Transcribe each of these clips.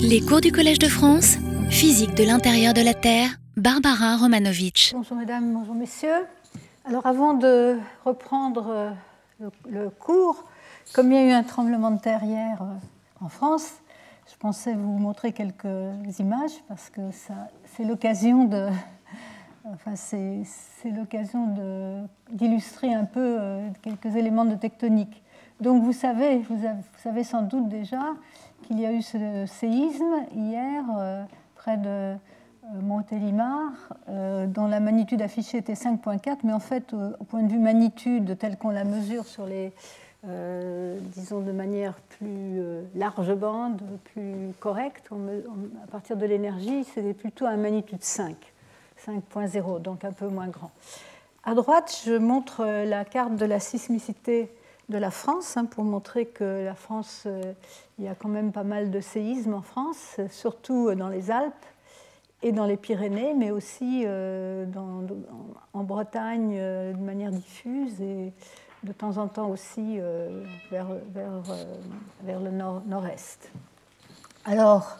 Les cours du Collège de France, physique de l'intérieur de la Terre, Barbara Romanovitch. Bonjour mesdames, bonjour messieurs. Alors avant de reprendre euh, le, cours, comme il y a eu un tremblement de terre hier euh, en France, je pensais vous montrer quelques images parce que c'est l'occasion de, enfin c'est l'occasion d'illustrer un peu euh, quelques éléments de tectonique. Donc vous savez, vous, savez sans doute déjà qu'il y a eu ce séisme hier euh, près de euh, Montélimar, euh, dont la magnitude affichée était 5.4, mais en fait, au point de vue magnitude telle qu'on la mesure sur les, disons de manière plus large bande, plus correcte, à partir de l'énergie, c'était plutôt un magnitude 5, 5.0, donc un peu moins grand. À droite, je montre la carte de la sismicité de la France, hein, pour montrer que la France, euh, il y a quand même pas mal de séismes en France, surtout dans les Alpes et dans les Pyrénées, mais aussi euh, en Bretagne euh, de manière diffuse et de temps en temps aussi vers, vers, vers, le nord-est. Alors,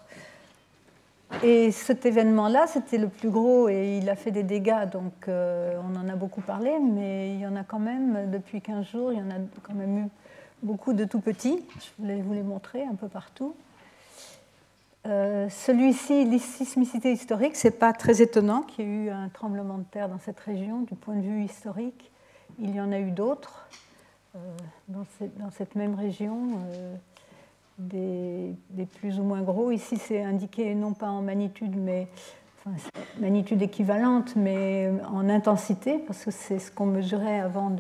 et cet événement-là, c'était le plus gros et il a fait des dégâts, donc euh, on en a beaucoup parlé, mais il y en a quand même, depuis 15 jours, il y en a quand même eu beaucoup de tout petits. Je voulais vous les montrer un peu partout. Euh, celui-ci, les sismicité historique, c'est pas très étonnant qu'il y ait eu un tremblement de terre dans cette région du point de vue historique. Il y en a eu d'autres euh, dans, cette même région des, plus ou moins gros. Ici, c'est indiqué non pas en magnitude, mais magnitude équivalente, mais en intensité, parce que c'est ce qu'on mesurait avant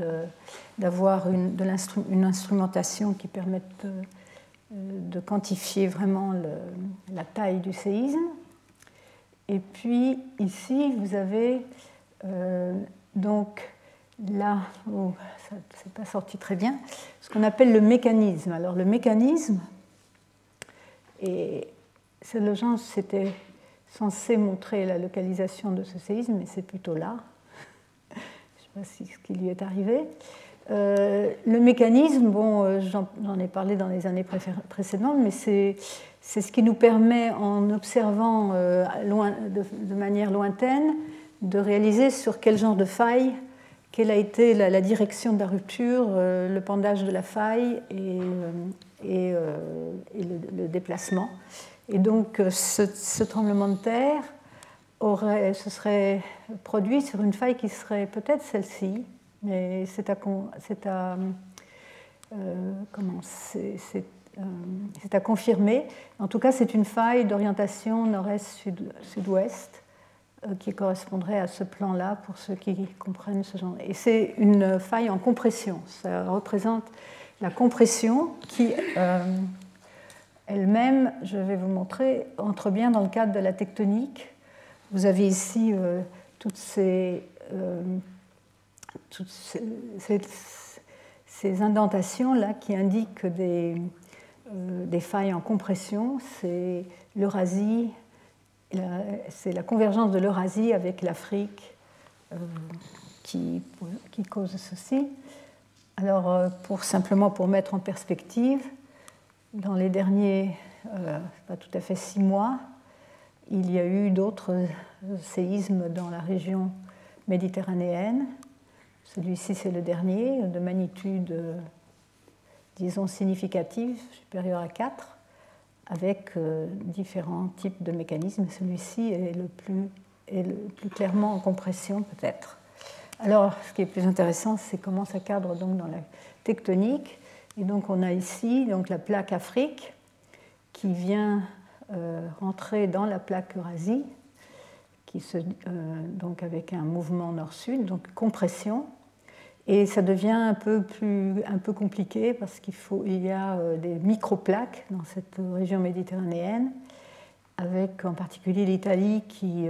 d'avoir une, une, instrumentation qui permette de, quantifier vraiment la taille du séisme. Et puis ici, vous avez euh, donc là, oh, ça ne pas sorti très bien, ce qu'on appelle le mécanisme. Alors le mécanisme, et genre, c'était censé montrer la localisation de ce séisme, mais c'est plutôt là. Je ne sais pas si ce qui lui est arrivé. Euh, le mécanisme, bon, euh, j'en ai parlé dans les années précédentes, mais c'est ce qui nous permet, en observant euh, de, manière lointaine, de réaliser sur quel genre de faille, quelle a été la, direction de la rupture, le pendage de la faille et, et, euh, le, déplacement. Et donc euh, ce, tremblement de terre aurait, se serait produit sur une faille qui serait peut-être celle-ci, mais c'est à, à, euh, c'est, à confirmer. En tout cas, c'est une faille d'orientation nord-est-sud-ouest qui correspondrait à ce plan-là pour ceux qui comprennent ce genre. Et c'est une faille en compression. Ça représente la compression qui euh, elle-même, je vais vous montrer, entre bien dans le cadre de la tectonique. Vous avez ici euh, toutes, ces, euh, toutes ces, indentations-là qui indiquent des, failles en compression. C'est l'Eurasie, c'est la convergence de l'Eurasie avec l'Afrique qui, cause ceci. Alors, euh, pour, simplement pour mettre en perspective, dans les derniers, euh, pas tout à fait six mois, il y a eu d'autres séismes dans la région méditerranéenne. Celui-ci, c'est le dernier, de magnitude, disons, significative, supérieure à 4, avec euh, différents types de mécanismes. Celui-ci est le plus clairement en compression, peut-être. Alors, ce qui est plus intéressant, c'est comment ça cadre donc dans la tectonique. Et donc, on a ici donc, la plaque Afrique qui vient euh, rentrer dans la plaque Eurasie, qui se, euh, donc avec un mouvement nord-sud, donc compression. Et ça devient un peu, plus, un peu compliqué parce qu'il faut, il y a euh, des micro-plaques dans cette région méditerranéenne, avec en particulier l'Italie qui,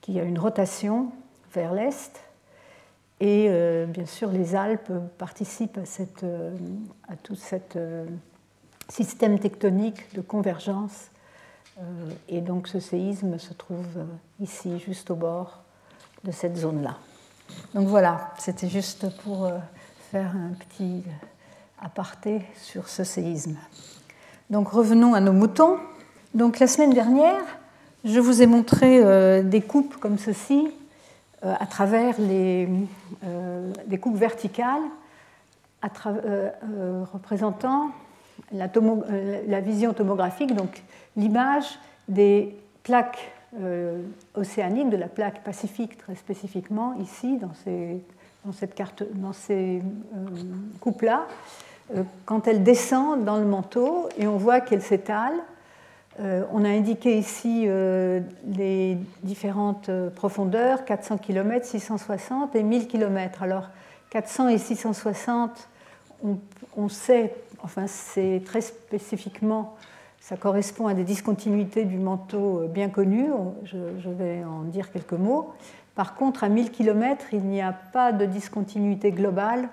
qui a une rotation vers l'est et euh, bien sûr, les Alpes participent à, euh, tout ce euh, système tectonique de convergence. et donc ce séisme se trouve ici, juste au bord de cette zone-là. Donc voilà, c'était juste pour faire un petit aparté sur ce séisme. Donc revenons à nos moutons. Donc la semaine dernière, je vous ai montré des coupes comme ceci à travers les, des coupes verticales représentant la, vision tomographique, donc l'image des plaques océaniques, de la plaque pacifique très spécifiquement, ici, dans ces, dans cette carte, dans ces coupes-là, euh, quand elle descend dans le manteau et on voit qu'elle s'étale. Euh, on a indiqué ici euh, les différentes profondeurs, 400 km, 660 et 1000 km. Alors 400 et 660, on, sait, enfin c'est très spécifiquement, ça correspond à des discontinuités du manteau bien connues, je, vais en dire quelques mots. Par contre, à 1000 km, il n'y a pas de discontinuité globale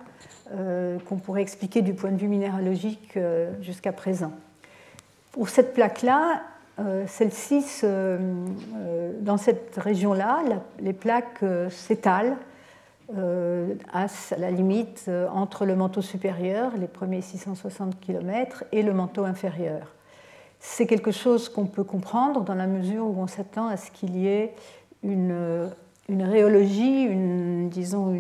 euh, qu'on pourrait expliquer du point de vue minéralogique euh, jusqu'à présent. Pour cette plaque-là, euh, celle-ci, dans cette région-là, les plaques s'étalent à la limite entre le manteau supérieur, les premiers 660 km, et le manteau inférieur. C'est quelque chose qu'on peut comprendre dans la mesure où on s'attend à ce qu'il y ait une, une rhéologie, disons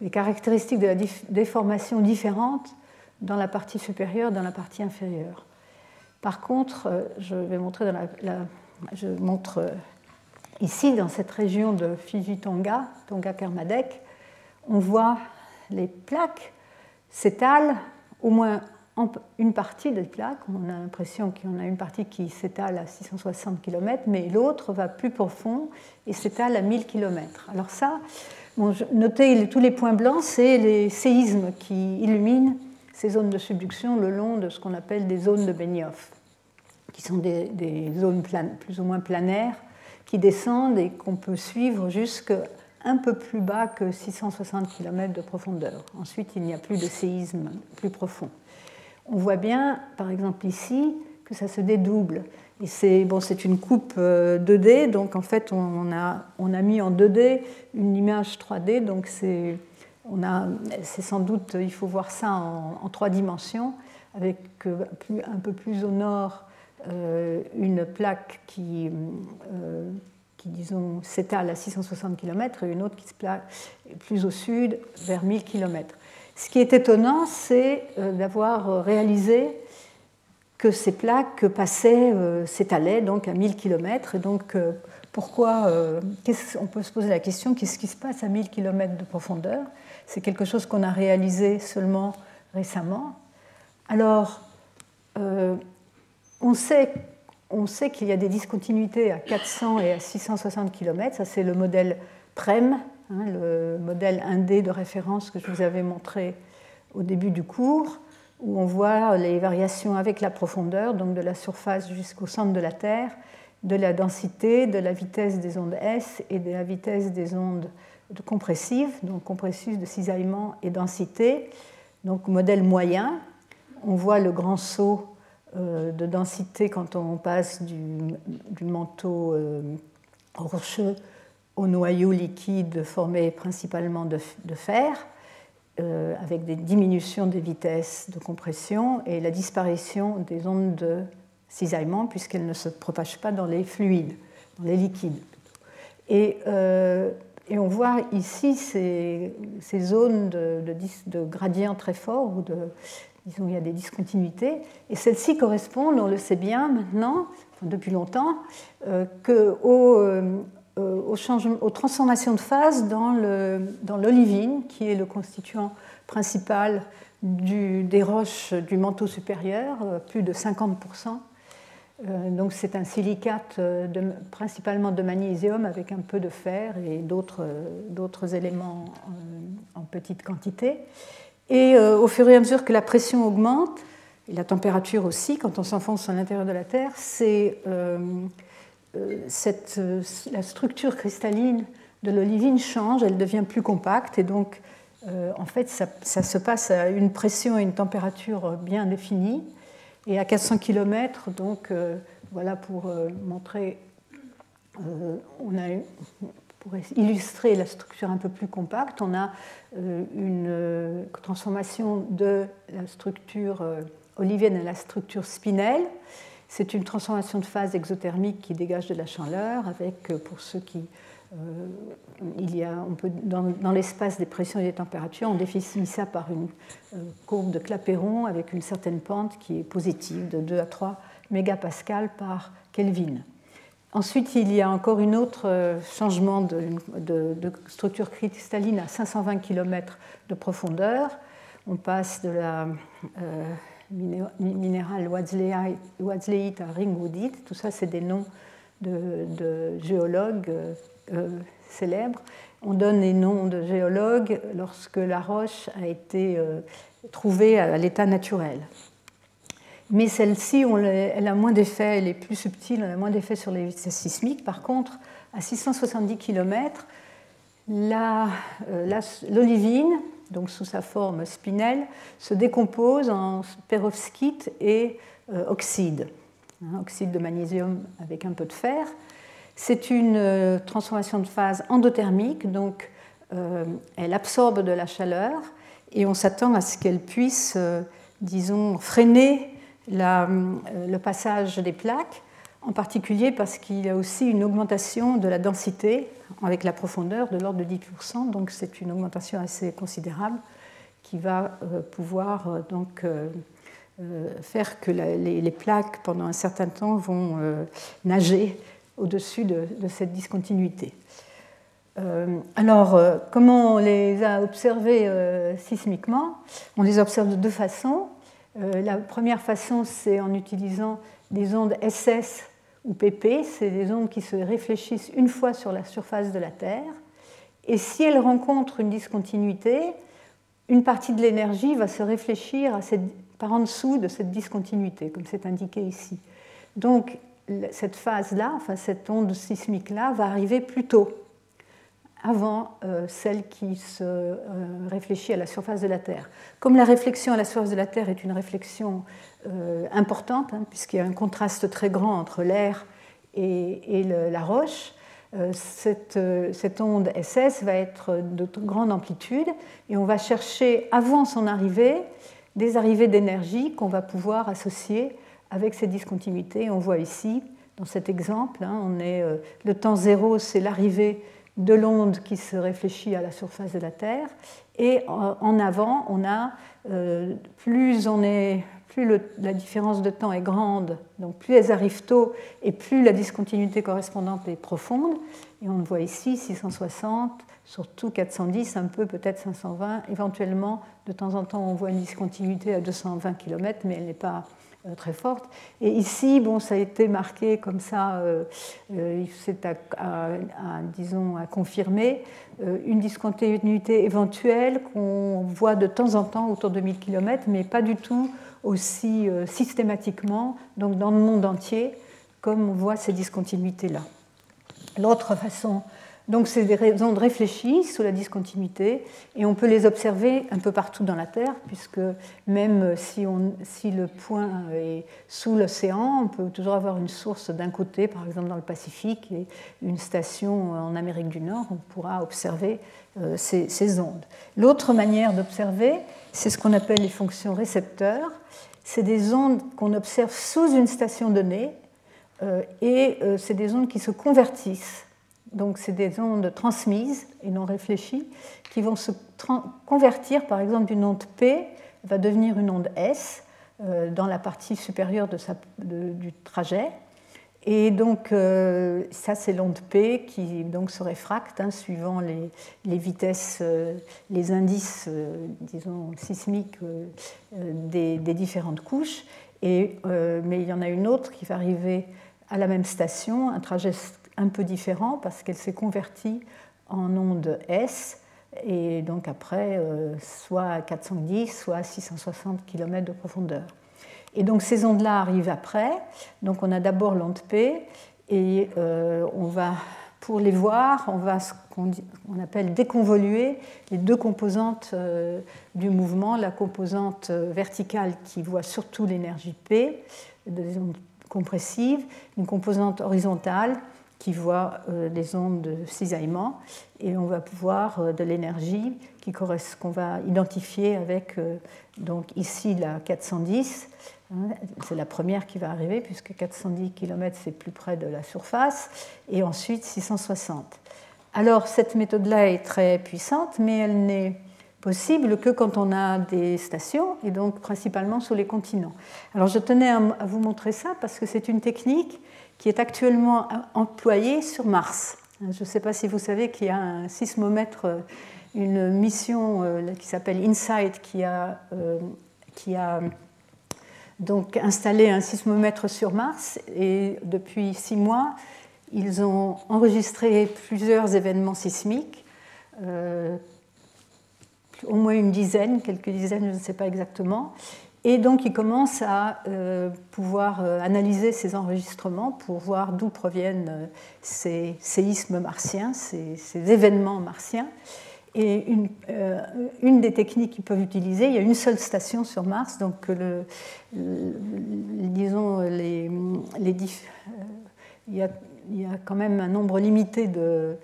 les caractéristiques de la déformation différentes dans la partie supérieure, dans la partie inférieure. Par contre, euh, je vais montrer montre euh, ici dans cette région de Fiji-Tonga, Tonga-Kermadec, on voit les plaques s'étalent, au moins une partie des plaques, on a l'impression qu'il y en a une partie qui s'étale à 660 km, mais l'autre va plus profond et s'étale à 1000 km. Alors ça, notez tous les points blancs, c'est les séismes qui illuminent ces zones de subduction le long de ce qu'on appelle des zones de Benioff, qui sont des, zones plus ou moins planaires qui descendent et qu'on peut suivre jusqu'à un peu plus bas que 660 km de profondeur. Ensuite, il n'y a plus de séismes plus profonds. On voit bien, par exemple ici, que ça se dédouble. Et c'est bon, une coupe 2D, euh, donc en fait on a, on a mis en 2D une image 3D, donc c'est sans doute, il faut voir ça en, trois dimensions, avec euh, un peu plus au nord euh, une plaque qui, qui disons, s'étale à 660 km et une autre qui se place plus au sud, vers 1000 km. Ce qui est étonnant, c'est d'avoir réalisé que ces plaques passaient, euh, s'étalaient donc à 1000 km. Et donc, euh, pourquoi euh, On peut se poser la question qu'est-ce qui se passe à 1000 km de profondeur? C'est quelque chose qu'on a réalisé seulement récemment. Alors, on sait, on sait qu'il y a des discontinuités à 400 et à 660 km. Ça, c'est le modèle PREM, hein, le modèle indé de référence que je vous avais montré au début du cours où on voit les variations avec la profondeur, donc de la surface jusqu'au centre de la Terre, de la densité, de la vitesse des ondes S et de la vitesse des ondes compressives, donc compressives de cisaillement et densité. Donc modèle moyen, on voit le grand saut euh, de densité quand on passe du, manteau euh, rocheux au noyau liquide formé principalement de fer. Euh, avec des diminutions des vitesses de compression et la disparition des ondes de cisaillement puisqu'elles ne se propagent pas dans les fluides, dans les liquides. Et, euh, et on voit ici ces, zones de, de, gradients très forts où de, disons, il y a des discontinuités. Et celles-ci correspondent, on le sait bien maintenant, depuis longtemps, euh, euh, aux, transformations de phase dans l'olivine, qui est le constituant principal des roches du manteau supérieur, plus de 50%. Euh, donc c'est un silicate de, principalement de magnésium avec un peu de fer et d'autres éléments en, petite quantité. Et au fur et à mesure que la pression augmente, et la température aussi, quand on s'enfonce à l'intérieur de la Terre, c'est euh, euh, la structure cristalline de l'olivine change, elle devient plus compacte et donc euh, en fait ça, se passe à une pression et une température bien définies. Et à 400 km, donc voilà pour montrer, on a, pour illustrer la structure un peu plus compacte, on a une transformation de la structure olivienne à la structure spinelle. C'est une transformation de phase exothermique qui dégage de la chaleur, avec, pour ceux qui euh, il y a, on peut, dans, l'espace des pressions et des températures, on définit ça par une euh, courbe de Clapeyron avec une certaine pente qui est positive de 2 à 3 mégapascales par Kelvin. Ensuite, il y a encore un autre euh, changement de, structure cristalline à 520 km de profondeur. On passe de la minérale Wadsleite à ringwoodite. Tout ça, c'est des noms de, géologues euh, célèbres. On donne les noms de géologues lorsque la roche a été euh, trouvée à l'état naturel. Mais celle-ci, elle a moins d'effet, elle est plus subtile, elle a moins d'effet sur les vitesses sismiques. Par contre, à 670 km, euh, l'olivine, donc sous sa forme spinelle, se décompose en perovskite et oxyde, hein, oxyde de magnésium avec un peu de fer. C'est une euh, transformation de phase endothermique, donc euh, elle absorbe de la chaleur et on s'attend à ce qu'elle puisse, euh, disons, freiner le passage des plaques, en particulier parce qu'il y a aussi une augmentation de la densité avec la profondeur de l'ordre de 10%, donc c'est une augmentation assez considérable qui va pouvoir donc faire que les plaques pendant un certain temps vont nager au-dessus de, cette discontinuité. Euh, alors, euh, comment on les a observés euh, sismiquement? On les observe de deux façons. la première façon, c'est en utilisant des ondes SS ou PP, c'est des ondes qui se réfléchissent une fois sur la surface de la Terre. Et si elles rencontrent une discontinuité, une partie de l'énergie va se réfléchir à cette, par en dessous de cette discontinuité, comme c'est indiqué ici. Donc, cette phase-là, enfin cette onde sismique-là, va arriver plus tôt, avant euh, celle qui se euh, réfléchit à la surface de la Terre. Comme la réflexion à la surface de la Terre est une réflexion euh, importante, hein, puisqu'il y a un contraste très grand entre l'air et, la roche, cette, cette, onde SS va être de grande amplitude et on va chercher avant son arrivée des arrivées d'énergie qu'on va pouvoir associer avec ces discontinuités. On voit ici, dans cet exemple, hein, on est, euh, le temps zéro, c'est l'arrivée de l'onde qui se réfléchit à la surface de la Terre. Et en avant, on a, euh, plus, on est, plus la différence de temps est grande, donc plus elles arrivent tôt et plus la discontinuité correspondante est profonde. Et on voit ici 660, surtout 410, un peu peut-être 520. Éventuellement, de temps en temps, on voit une discontinuité à 220 km, mais elle n'est pas euh, très forte. Et ici, bon, ça a été marqué comme ça, euh, euh, c'est à, disons, à confirmer une discontinuité éventuelle qu'on voit de temps en temps autour de 1000 km, mais pas du tout aussi systématiquement, donc dans le monde entier, comme on voit ces discontinuités-là. L'autre façon donc c'est des ondes réfléchies sous la discontinuité et on peut les observer un peu partout dans la Terre puisque même si, le point est sous l'océan, on peut toujours avoir une source d'un côté, par exemple dans le Pacifique, et une station en Amérique du Nord, on pourra observer euh, ces, ondes. L'autre manière d'observer, c'est ce qu'on appelle les fonctions récepteurs. C'est des ondes qu'on observe sous une station donnée euh, et euh, c'est des ondes qui se convertissent donc c'est des ondes transmises et non réfléchies qui vont se convertir, par exemple, d'une onde P va devenir une onde S euh, dans la partie supérieure du trajet. Et donc euh, ça c'est l'onde P qui donc se réfracte hein, suivant les, vitesses, euh, les indices, disons, sismiques des, différentes couches. Et, mais il y en a une autre qui va arriver à la même station, un trajet un peu différent parce qu'elle s'est convertie en onde S et donc après euh, soit à 410, soit à 660 km de profondeur. Et donc ces ondes-là arrivent après. Donc on a d'abord l'onde P et euh, on va, pour les voir, on va ce qu'on on appelle déconvoluer les deux composantes euh, du mouvement, la composante verticale qui voit surtout l'énergie P, des ondes compressives, une composante horizontale qui voit des ondes de cisaillement et on va pouvoir de l'énergie qu'on va identifier avec donc ici la 410 Hein, c'est la première qui va arriver puisque 410 km c'est plus près de la surface et ensuite 660. Alors cette méthode-là est très puissante mais elle n'est possible que quand on a des stations et donc principalement sur les continents. Alors je tenais à vous montrer ça parce que c'est une technique qui est actuellement employée sur Mars. Je ne sais pas si vous savez qu'il y a un sismomètre, une mission euh, qui s'appelle InSight qui a, euh, qui a donc installé un sismomètre sur Mars et depuis six mois, ils ont enregistré plusieurs événements sismiques, euh, au moins une dizaine, quelques dizaines, je ne sais pas exactement. Et donc ils commencent à euh, pouvoir euh, analyser ces enregistrements pour voir d'où proviennent ces séismes martiens, ces événements martiens. Et euh, une, des techniques qu'ils peuvent utiliser, il y a une seule station sur Mars, donc disons, euh, il, y a, il, quand même un nombre limité de, euh,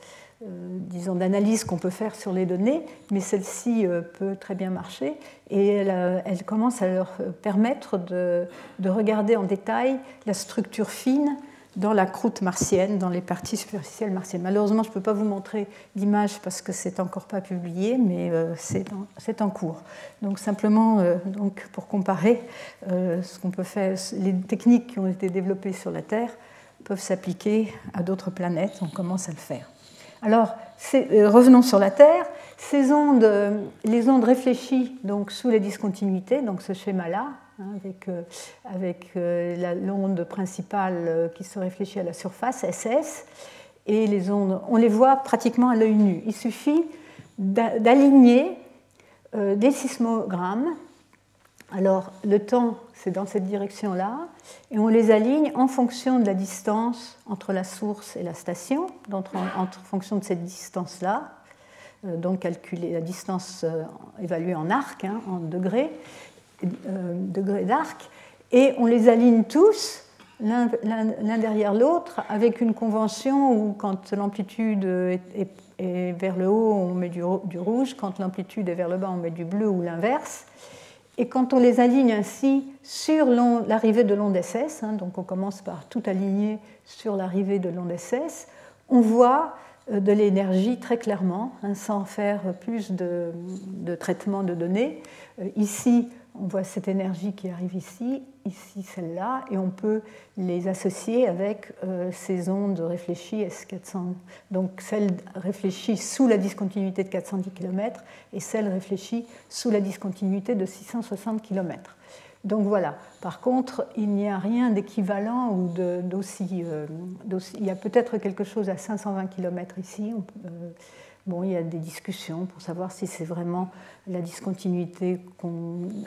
disons, d'analyses qu'on peut faire sur les données, mais celle-ci peut très bien marcher et elle, elle, commence à leur permettre de, de regarder en détail la structure fine dans la croûte martienne, dans les parties superficielles martiennes. Malheureusement, je ne peux pas vous montrer d'image parce que c'est encore pas publié, mais euh, c'est en cours. Donc simplement, euh, donc, pour comparer, euh, ce qu'on peut faire, les techniques qui ont été développées sur la Terre peuvent s'appliquer à d'autres planètes. On commence à le faire. Alors, revenons sur la Terre. Ces ondes, les ondes réfléchies donc sous les discontinuités, donc ce schéma-là, Hein, avec, euh, avec euh, l'onde principale euh, qui se réfléchit à la surface, SS, et les ondes, on les voit pratiquement à l'œil nu. Il suffit d'aligner des sismogrammes. Alors le temps, c'est dans cette direction-là, et on les aligne en fonction de la distance entre la source et la station, en, fonction de cette distance-là, donc calculer la distance évaluée en arc, hein, en degrés, euh, degrés d'arc, et on les aligne tous l'un derrière l'autre avec une convention où quand l'amplitude est, vers le haut, on met du, rouge, quand l'amplitude est vers le bas, on met du bleu ou l'inverse. Et quand on les aligne ainsi sur l'arrivée de l'onde SS, hein, donc on commence par tout aligner sur l'arrivée de l'onde SS, on voit euh, de l'énergie très clairement, hein, sans faire plus de, de, traitement de données. Euh, ici, on voit cette énergie qui arrive ici, ici celle-là, et on peut les associer avec euh, ces ondes réfléchies S400. Donc celle réfléchie sous la discontinuité de 410 km et celle réfléchie sous la discontinuité de 660 km. Donc voilà. Par contre, il n'y a rien d'équivalent ou d'aussi. Euh, il y a peut-être quelque chose à 520 km ici. Euh, Bon, il y a des discussions pour savoir si c'est vraiment la discontinuité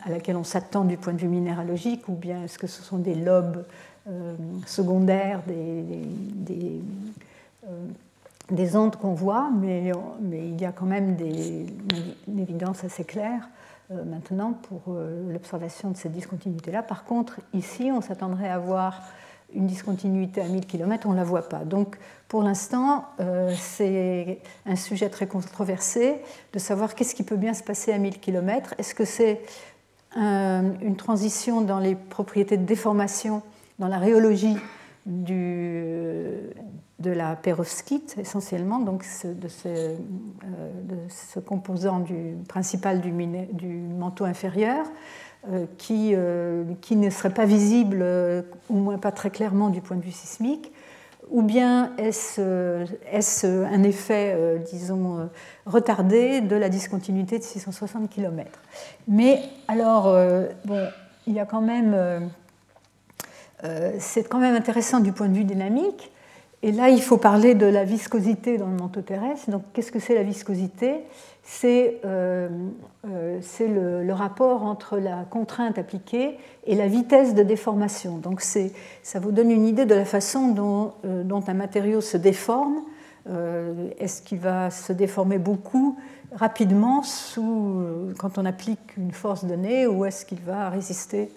à laquelle on s'attend du point de vue minéralogique ou bien est-ce que ce sont des lobes euh, secondaires, des, des, euh, ondes qu'on voit, mais, mais, il y a quand même des, une évidence assez claire euh, maintenant pour l'observation de cette discontinuité-là. Par contre, ici, on s'attendrait à voir une discontinuité à 1000 km, on ne la voit pas. Donc pour l'instant, euh, c'est un sujet très controversé de savoir qu'est-ce qui peut bien se passer à 1000 km. Est-ce que c'est une transition dans les propriétés de déformation, dans la rhéologie du, de la perovskite essentiellement, donc de, ce, euh, de, ce, composant principal du, manteau inférieur qui, euh, qui, ne serait pas visible, euh, au moins pas très clairement du point de vue sismique, ou bien est-ce un effet, disons, retardé de la discontinuité de 660 km Mais alors, bon, il y a quand même, c'est quand même intéressant du point de vue dynamique. Et là, il faut parler de la viscosité dans le manteau terrestre. Donc, qu'est-ce que c'est la viscosité? C'est euh, euh, le, rapport entre la contrainte appliquée et la vitesse de déformation. Donc ça vous donne une idée de la façon dont, euh, un matériau se déforme. Est-ce qu'il va se déformer beaucoup rapidement sous, quand on applique une force donnée ou est-ce qu'il va résister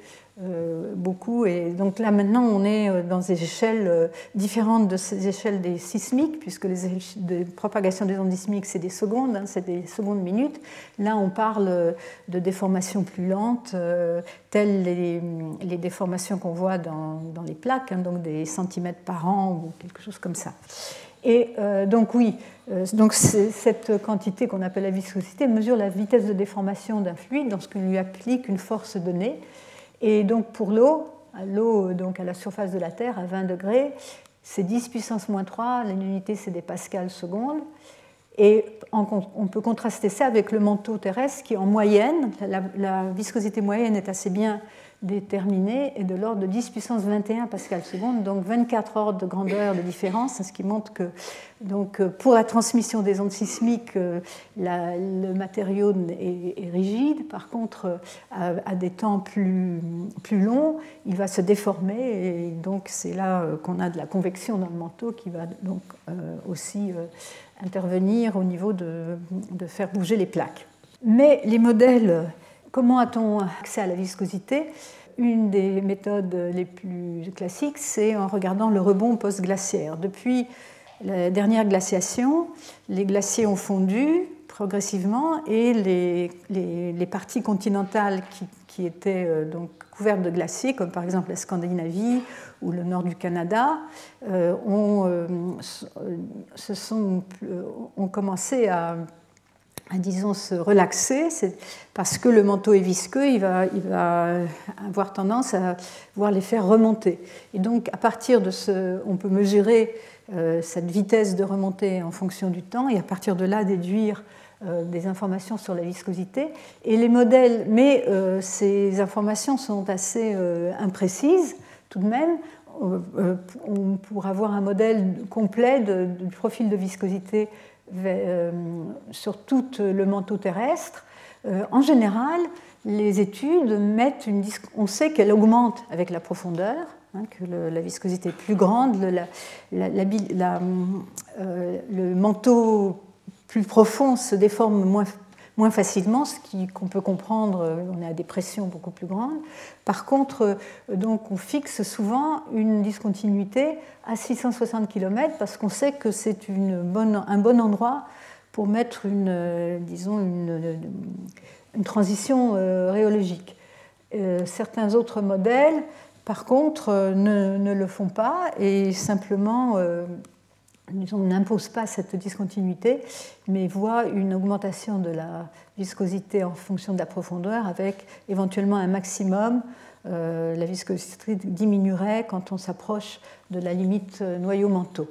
euh, beaucoup. Et donc là, maintenant, on est euh, dans des échelles euh, différentes de ces échelles des sismiques, puisque les, de propagation des ondes sismiques, c'est des secondes, hein, c'est des secondes minutes. Là, on parle de déformations plus lentes, telles les, les déformations qu'on voit dans, dans, les plaques, hein, donc des centimètres par an ou quelque chose comme ça. Et donc oui, donc cette quantité qu'on appelle la viscosité mesure la vitesse de déformation d'un fluide lorsqu'on lui applique une force donnée. Et donc pour l'eau, l'eau donc à la surface de la Terre à 20 degrés, c'est 10 puissance moins 3, l'unité c'est des pascals secondes. Et on peut contraster ça avec le manteau terrestre qui en moyenne, la, viscosité moyenne est assez bien déterminé est de l'ordre de 10 puissance 21 pascal seconde, donc 24 ordres de grandeur de différence, ce qui montre que donc, euh, pour la transmission des ondes sismiques, euh, le matériau est, rigide. Par contre, euh, à, des temps plus, plus, longs, il va se déformer et donc c'est là qu'on a de la convection dans le manteau qui va donc aussi intervenir au niveau de, de faire bouger les plaques. Mais les modèles Comment a-t-on accès à la viscosité? Une des méthodes les plus classiques, c'est en regardant le rebond post-glaciaire. Depuis la dernière glaciation, les glaciers ont fondu progressivement et les, parties continentales qui, étaient euh, donc couvertes de glaciers, comme par exemple la Scandinavie ou le nord du Canada, euh, euh, ont commencé à disons, se relaxer, parce que le manteau est visqueux, il va, avoir tendance à voir les faire remonter. Et donc, à partir de ce, on peut mesurer euh, cette vitesse de remontée en fonction du temps, et à partir de là, déduire euh, des informations sur la viscosité. Et les modèles, mais euh, ces informations sont assez imprécises tout de même. pour avoir un modèle complet du profil de viscosité sur tout le manteau terrestre, euh, en général, les études mettent une. On sait qu'elle augmente avec la profondeur, hein, que la viscosité est plus grande, le, euh, le manteau plus profond se déforme moins moins facilement, ce qu'on peut comprendre, euh, on est à des pressions beaucoup plus grandes. Par contre, euh, donc, on fixe souvent une discontinuité à 660 km parce qu'on sait que c'est un bon endroit pour mettre une, euh, disons une, transition rhéologique. certains autres modèles, par contre, ne, le font pas et simplement n'impose pas cette discontinuité, mais voit une augmentation de la viscosité en fonction de la profondeur avec éventuellement un maximum. Euh, la viscosité diminuerait quand on s'approche de la limite noyau-manteau.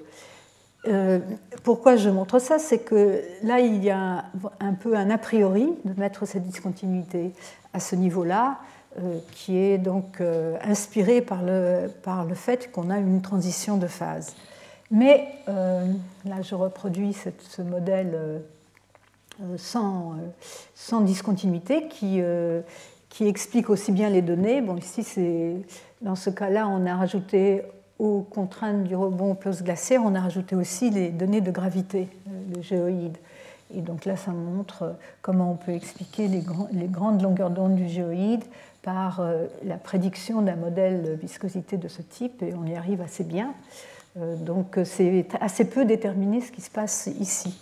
Euh, pourquoi je montre ça? C'est que là, il y a un peu un a priori de mettre cette discontinuité à ce niveau-là, euh, qui est donc inspiré par le, par le fait qu'on a une transition de phase. Mais euh, là, je reproduis ce modèle euh, euh, sans, discontinuité qui, explique aussi bien les données. Bon, ici, dans ce cas-là, on a rajouté aux contraintes du rebond post-glaciaire, on a rajouté aussi les données de gravité, le géoïde. Et donc là, ça montre comment on peut expliquer les, les grandes longueurs d'onde du géoïde par la prédiction d'un modèle viscosité de ce type, et on y arrive assez bien. Euh, donc c'est assez peu déterminé ce qui se passe ici.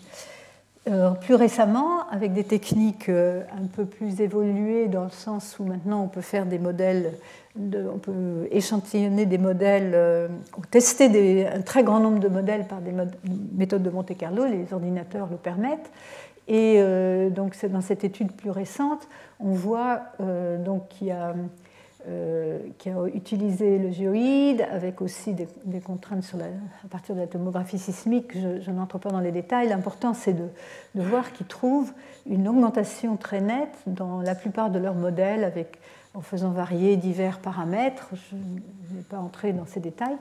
Euh, plus récemment, avec des techniques euh, un peu plus évoluées, dans le sens où maintenant on peut faire des modèles, on peut échantillonner des modèles, ou tester un très grand nombre de modèles par des méthodes de Monte-Carlo, les ordinateurs le permettent. Et donc dans cette étude plus récente, on voit donc qu'il y a euh, qui a utilisé le géoïde, avec aussi des, contraintes à partir de la tomographie sismique. Je, n'entre pas dans les détails. L'important, c'est de, voir qu'ils trouvent une augmentation très nette dans la plupart de leurs modèles, en faisant varier divers paramètres. Je ne vais pas entrer dans ces détails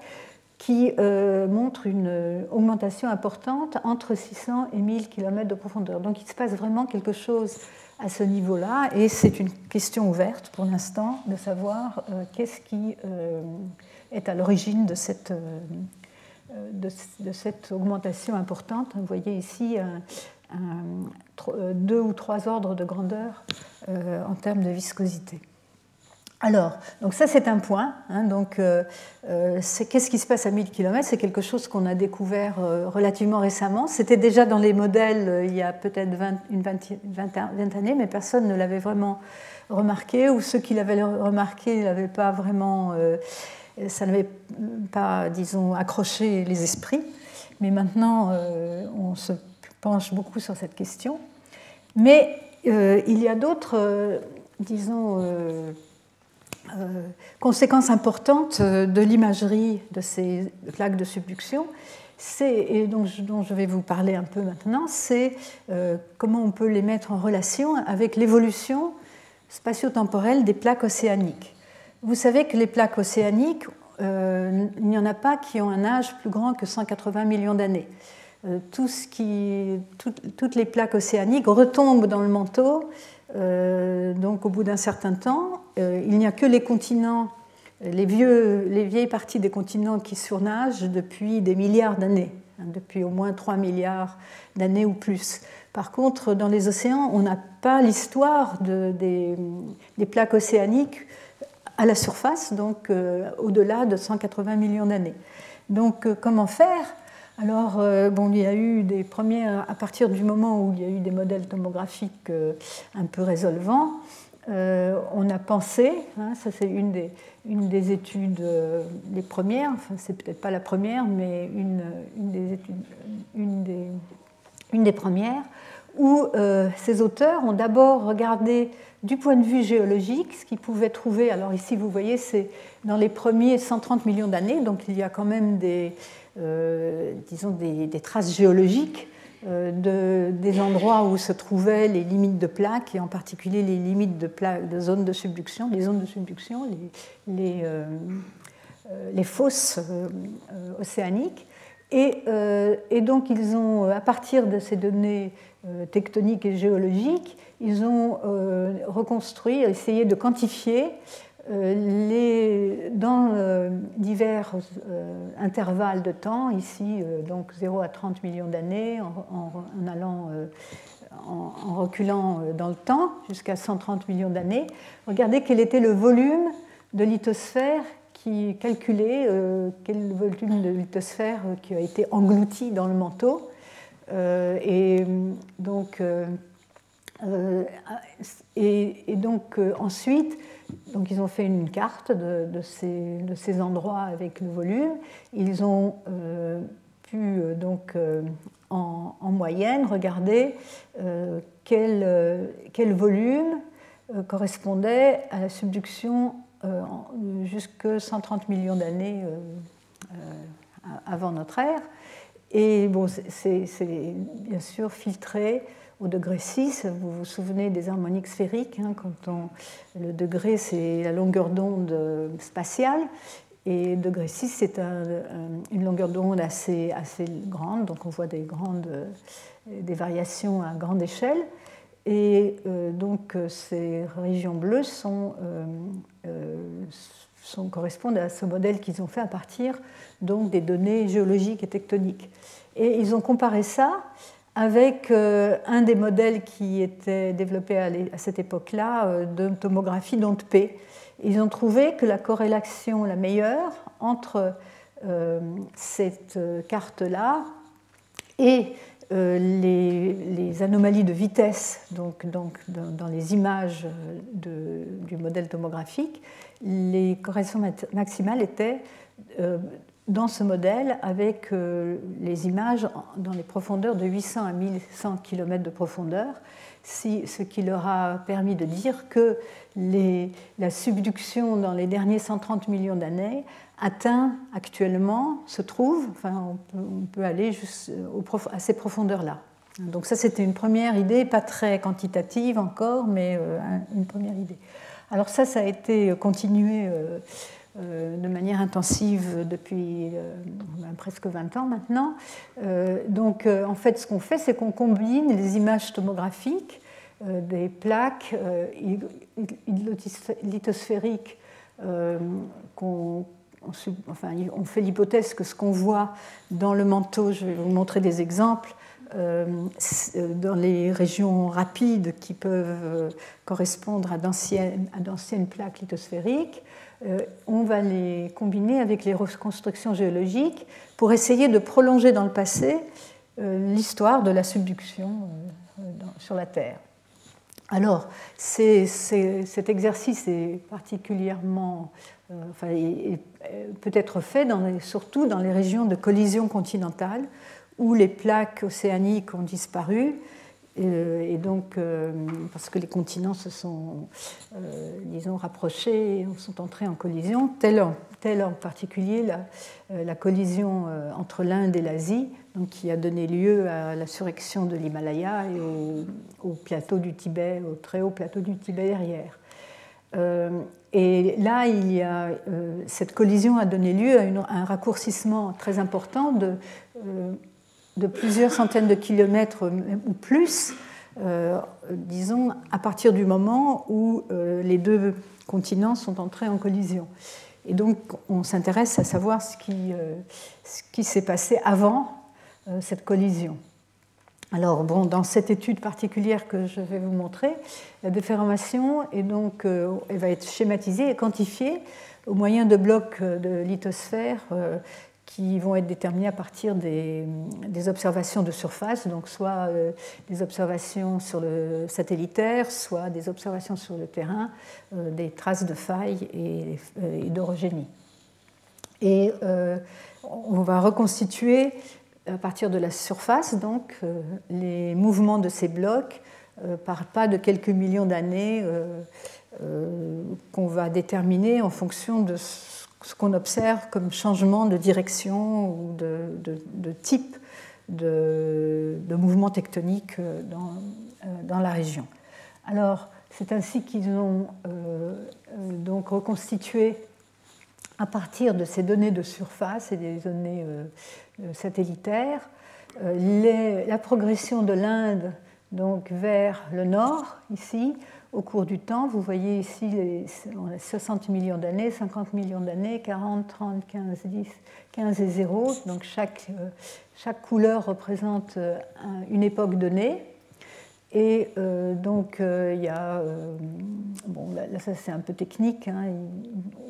qui euh, montre une augmentation importante entre 600 et 1000 km de profondeur. Donc il se passe vraiment quelque chose à ce niveau-là. Et c'est une question ouverte pour l'instant de savoir euh, qu'est-ce qui euh, est à l'origine de cette, euh, de, cette, augmentation importante. Vous voyez ici deux ou trois ordres de grandeur en termes de viscosité. Alors, donc ça c'est un point. Hein, donc, euh, euh, qu'est-ce qui se passe à 1000 km C'est quelque chose qu'on a découvert euh, relativement récemment. C'était déjà dans les modèles il y a peut-être une vingtaine d'années, mais personne ne l'avait vraiment remarqué, ou ceux qui l'avaient remarqué n'avaient pas vraiment, ça n'avait pas, disons, accroché les esprits. Mais maintenant, on se penche beaucoup sur cette question. Mais il y a d'autres, disons conséquence importante euh, de l'imagerie de ces plaques de subduction, et donc, dont je vais vous parler un peu maintenant, c'est euh, comment on peut les mettre en relation avec l'évolution spatio-temporelle des plaques océaniques. Vous savez que les plaques océaniques, il n'y en a pas qui ont un âge plus grand que 180 millions d'années. Toutes les plaques océaniques retombent dans le manteau euh, donc au bout d'un certain temps, euh, il n'y a que les continents, les, vieilles parties des continents qui surnagent depuis des milliards d'années, hein, depuis au moins 3 milliards d'années ou plus. Par contre, dans les océans, on n'a pas l'histoire de, des, plaques océaniques à la surface, donc euh, au-delà de 180 millions d'années. Donc comment faire? Alors, euh, bon, il y a eu des premiers, à partir du moment où il y a eu des modèles tomographiques euh, un peu résolvants, euh, on a pensé, hein, ça c'est une des, une des études, les premières, enfin c'est peut-être pas la première, mais une, une des études, une des, une des premières, où ces auteurs ont d'abord regardé du point de vue géologique ce qu'ils pouvaient trouver. Alors ici, vous voyez, c'est dans les premiers 130 millions d'années, donc il y a quand même des, disons, des, traces géologiques euh, de, des endroits où se trouvaient les limites de plaques et en particulier les limites de, plaques, de zones de subduction, les zones de subduction, les, les, euh, fosses océaniques. Et, et, donc ils ont, à partir de ces données tectoniques et géologiques, ils ont reconstruit, essayé de quantifier euh, les, dans euh, divers euh, intervalles de temps, ici donc 0 à 30 millions d'années, en, allant, en, reculant dans le temps jusqu'à 130 millions d'années, regardez quel était le volume de lithosphère qui calculait quel volume de lithosphère qui a été englouti dans le manteau. et donc, et donc ensuite, donc ils ont fait une carte de, ces, endroits avec le volume. Ils ont euh, pu euh, donc euh, en, moyenne regarder quel, quel, volume correspondait à la subduction jusque 130 millions d'années avant notre ère. Et bon, c'est bien sûr filtré au degré 6. Vous vous souvenez des harmoniques sphériques, hein, quand le degré c'est la longueur d'onde spatiale, et degré 6 c'est une longueur d'onde assez, assez grande, donc on voit des, grandes, des variations à grande échelle. Et euh, donc ces régions bleues euh, euh, sont, correspondent à ce modèle qu'ils ont fait à partir donc, des données géologiques et tectoniques. Et ils ont comparé ça avec euh, un des modèles qui était développé à, cette époque-là euh, de tomographie d'onde P. Ils ont trouvé que la corrélation la meilleure entre euh, cette carte-là et les, anomalies de vitesse, donc, dans, les images du modèle tomographique, les corrélations maximales étaient dans ce modèle avec euh, les images dans les profondeurs de 800 à 1100 km de profondeur, ce qui leur a permis de dire que la subduction dans les derniers 130 millions d'années atteint actuellement, se trouve, enfin on peut, aller à ces profondeurs-là. Donc ça c'était une première idée, pas très quantitative encore, mais euh, une première idée. Alors ça, ça a été continué euh, de manière intensive depuis euh, ben, presque 20 ans maintenant. Euh, donc en fait ce qu'on fait c'est qu'on combine les images tomographiques des plaques lithosphériques on fait l'hypothèse que ce qu'on voit dans le manteau, je vais vous montrer des exemples, dans les régions rapides qui peuvent correspondre à d'anciennes plaques lithosphériques, on va les combiner avec les reconstructions géologiques pour essayer de prolonger dans le passé l'histoire de la subduction sur la Terre. Alors, cet exercice est particulièrement, euh, peut être fait surtout dans les régions de collision continentale où les plaques océaniques ont disparu euh, et donc, euh, parce que les continents se sont, disons, rapprochés sont entrés en collision, telle, en particulier la, collision entre l'Inde et l'Asie, qui a donné lieu à la surrection de l'Himalaya et au, plateau du Tibet, au très haut plateau du Tibet derrière. Euh, et là, il y a, euh, cette collision a donné lieu à, un raccourcissement très important de, euh, de, plusieurs centaines de kilomètres ou plus, disons, à partir du moment où les deux continents sont entrés en collision. Et donc, on s'intéresse à savoir ce qui, s'est passé avant euh, cette collision. Alors, bon, dans cette étude particulière que je vais vous montrer, la déformation est donc, euh, elle va être schématisée et quantifiée au moyen de blocs de lithosphère euh, qui vont être déterminés à partir des, observations de surface, donc soit des observations sur le satellitaire, soit des observations sur le terrain, des traces de failles et, et d'orogénie. Et on va reconstituer à partir de la surface, donc, euh, les mouvements de ces blocs euh, par pas de quelques millions d'années euh, qu'on va déterminer en fonction de ce qu'on observe comme changement de direction ou de, type de, mouvement tectonique dans, dans, la région. Alors, c'est ainsi qu'ils ont donc reconstitué à partir de ces données de surface et des données euh, satellitaire, euh, la progression de l'Inde donc vers le nord, ici, au cours du temps. Vous voyez ici les, 60 millions d'années, 50 millions d'années, 40, 30, 15, 10, 15 et 0. Donc chaque, euh, chaque couleur représente une époque donnée. Et euh, donc, euh, il y a, euh, bon, là, ça c'est un peu technique, hein,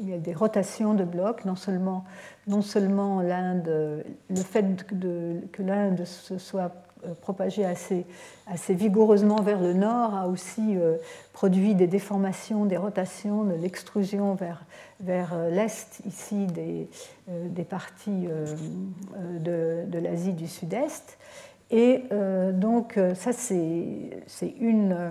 il, y a des rotations de blocs, non seulement, non seulement l'Inde, le fait que l'Inde se soit propagée assez, assez, vigoureusement vers le nord a aussi produit des déformations, des rotations, de l'extrusion vers, vers l'est, ici, des, des parties de, de l'Asie du Sud-Est. Et euh, donc, euh, ça, c'est une. Euh,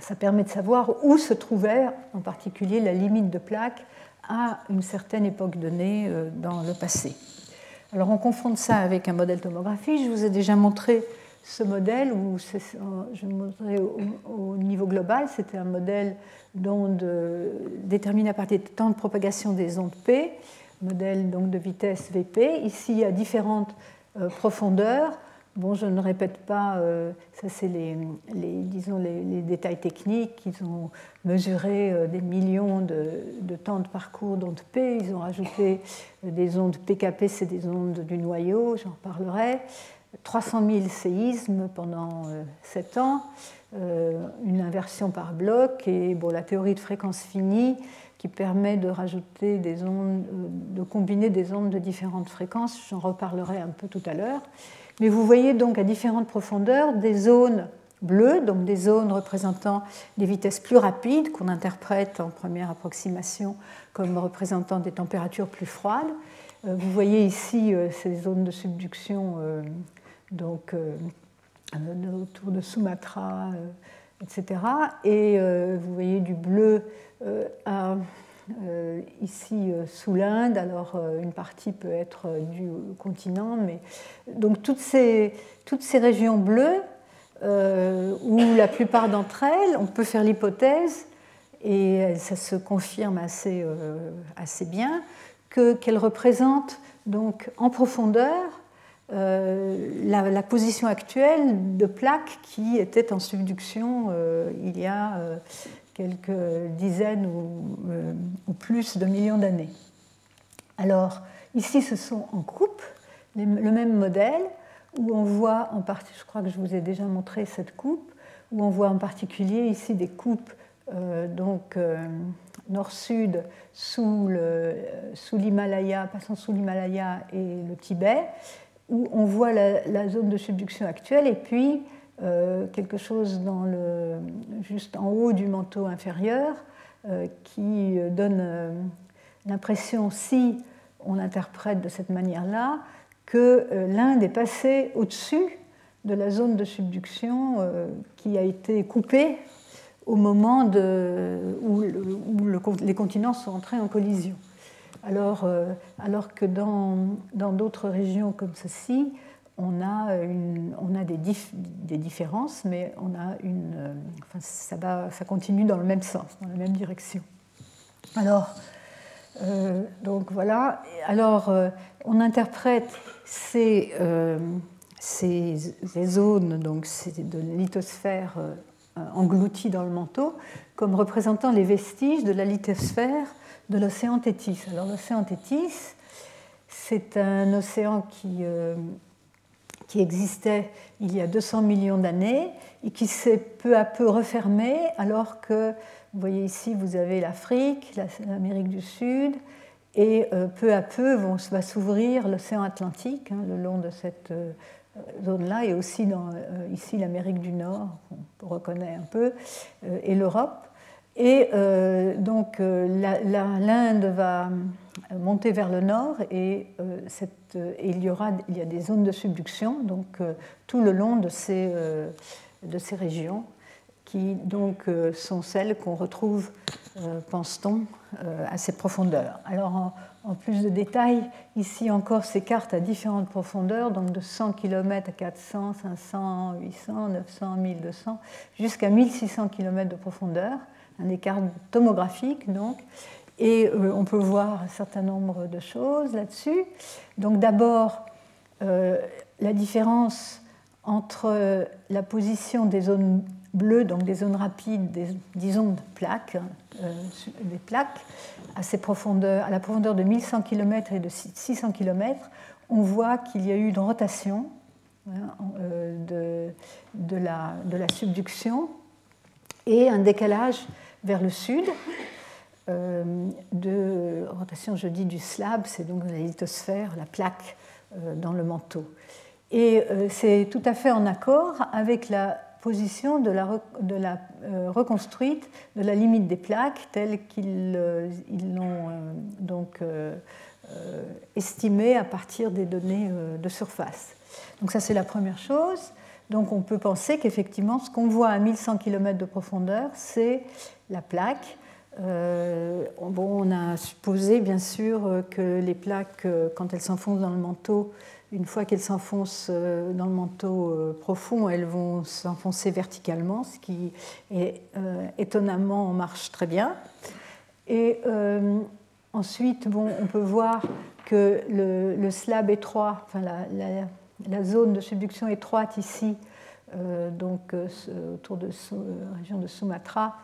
ça permet de savoir où se trouvait en particulier la limite de plaque à une certaine époque donnée dans le passé. Alors, on confronte ça avec un modèle tomographique. Je vous ai déjà montré ce modèle, où je montrais au, au niveau global, c'était un modèle d'onde déterminé à partir du temps de propagation des ondes P, modèle donc de vitesse VP. Ici, a différentes profondeurs Bon, je ne répète pas, euh, ça c'est les, disons les, détails techniques. Ils ont mesuré euh, des millions de, temps de parcours d'ondes P. Ils ont rajouté euh, des ondes PKP, c'est des ondes du noyau, j'en parlerai. 300 000 séismes pendant 7 ans, une inversion par bloc et bon, la théorie de fréquence finie qui permet de rajouter des ondes, de combiner des ondes de différentes fréquences. J'en reparlerai un peu tout à l'heure. Mais vous voyez donc à différentes profondeurs des zones bleues, donc des zones représentant des vitesses plus rapides qu'on interprète en première approximation comme représentant des températures plus froides. Euh, vous voyez ici euh, ces zones de subduction euh, donc, autour de Sumatra, etc. Et vous voyez du bleu à ici euh, sous l'Inde. Alors euh, une partie peut être au continent, mais donc toutes ces, régions bleues, où la plupart d'entre elles, on peut faire l'hypothèse, et ça se confirme assez, bien, qu'elles représentent donc en profondeur la, position actuelle de plaques qui étaient en subduction il y a quelques dizaines euh, ou, plus de millions d'années. Alors, ici, ce sont en coupe le même modèle où on voit en partie, je crois que je vous ai déjà montré cette coupe, où on voit en particulier ici des coupes donc nord-sud sous l'Himalaya, passant sous l'Himalaya et le Tibet, où on voit la, zone de subduction actuelle et puis euh, quelque chose juste en haut du manteau inférieur euh, qui donne euh, l'impression, si on interprète de cette manière-là, que l'Inde est passée au-dessus de la zone de subduction qui a été coupée au moment où, les continents sont entrés en collision. Alors, alors que dans d'autres régions comme ceci, on a, une, on a des, des, différences, mais on a une, euh, enfin, ça, continue dans le même sens, dans la même direction. Alors, euh, donc voilà. Alors, on interprète ces, zones donc de lithosphère englouties dans le manteau comme représentant les vestiges de la lithosphère de l'océan Tétis. Alors l'océan Tétis, c'est un océan qui, euh, qui existait il y a 200 millions d'années et qui s'est peu à peu refermé alors que, vous voyez ici, vous avez l'Afrique, l'Amérique du Sud, et euh, peu à peu va s'ouvrir l'océan Atlantique hein, le long de cette euh, zone-là, et aussi dans, ici l'Amérique du Nord, on reconnaît un peu, et l'Europe. Et euh, donc euh, l'Inde va monter vers le nord et, euh, il, y aura, a des zones de subduction donc, tout le long de ces, de ces régions qui donc sont celles qu'on retrouve, pense-t-on, à ces profondeurs. Alors en, en, plus de détails, ici encore ces cartes à différentes profondeurs, donc de 100 km à 400, 500, 800, 900, 1200, jusqu'à 1600 km de profondeur un écart tomographique donc, et euh, on peut voir un certain nombre de choses là-dessus. Donc d'abord, euh, la différence entre la position des zones bleues, donc des zones rapides, des, disons plaques, euh, des plaques, à, ces profondeurs, à la profondeur de 1100 km et de 600 km, on voit qu'il y a eu une rotation hein, de, de, de la subduction et un décalage vers le sud. Euh, de rotation, je dis, du slab, c'est donc la lithosphère, la plaque euh, dans le manteau. Et euh, c'est tout à fait en accord avec la position de la, de la reconstruite de la limite des plaques telle qu'ils l'ont donc estimée à partir des données de surface. Donc ça c'est la première chose. Donc on peut penser qu'effectivement ce qu'on voit à 1100 km de profondeur, c'est la plaque. Euh, on a supposé bien sûr que les plaques, euh, quand elles s'enfoncent dans le manteau, une fois qu'elles s'enfoncent euh, dans le manteau profond, elles vont s'enfoncer verticalement, ce qui est étonnamment en marche très bien. Et ensuite, on peut voir que le, slab étroit, enfin zone de subduction étroite ici, donc autour de la région de Sumatra,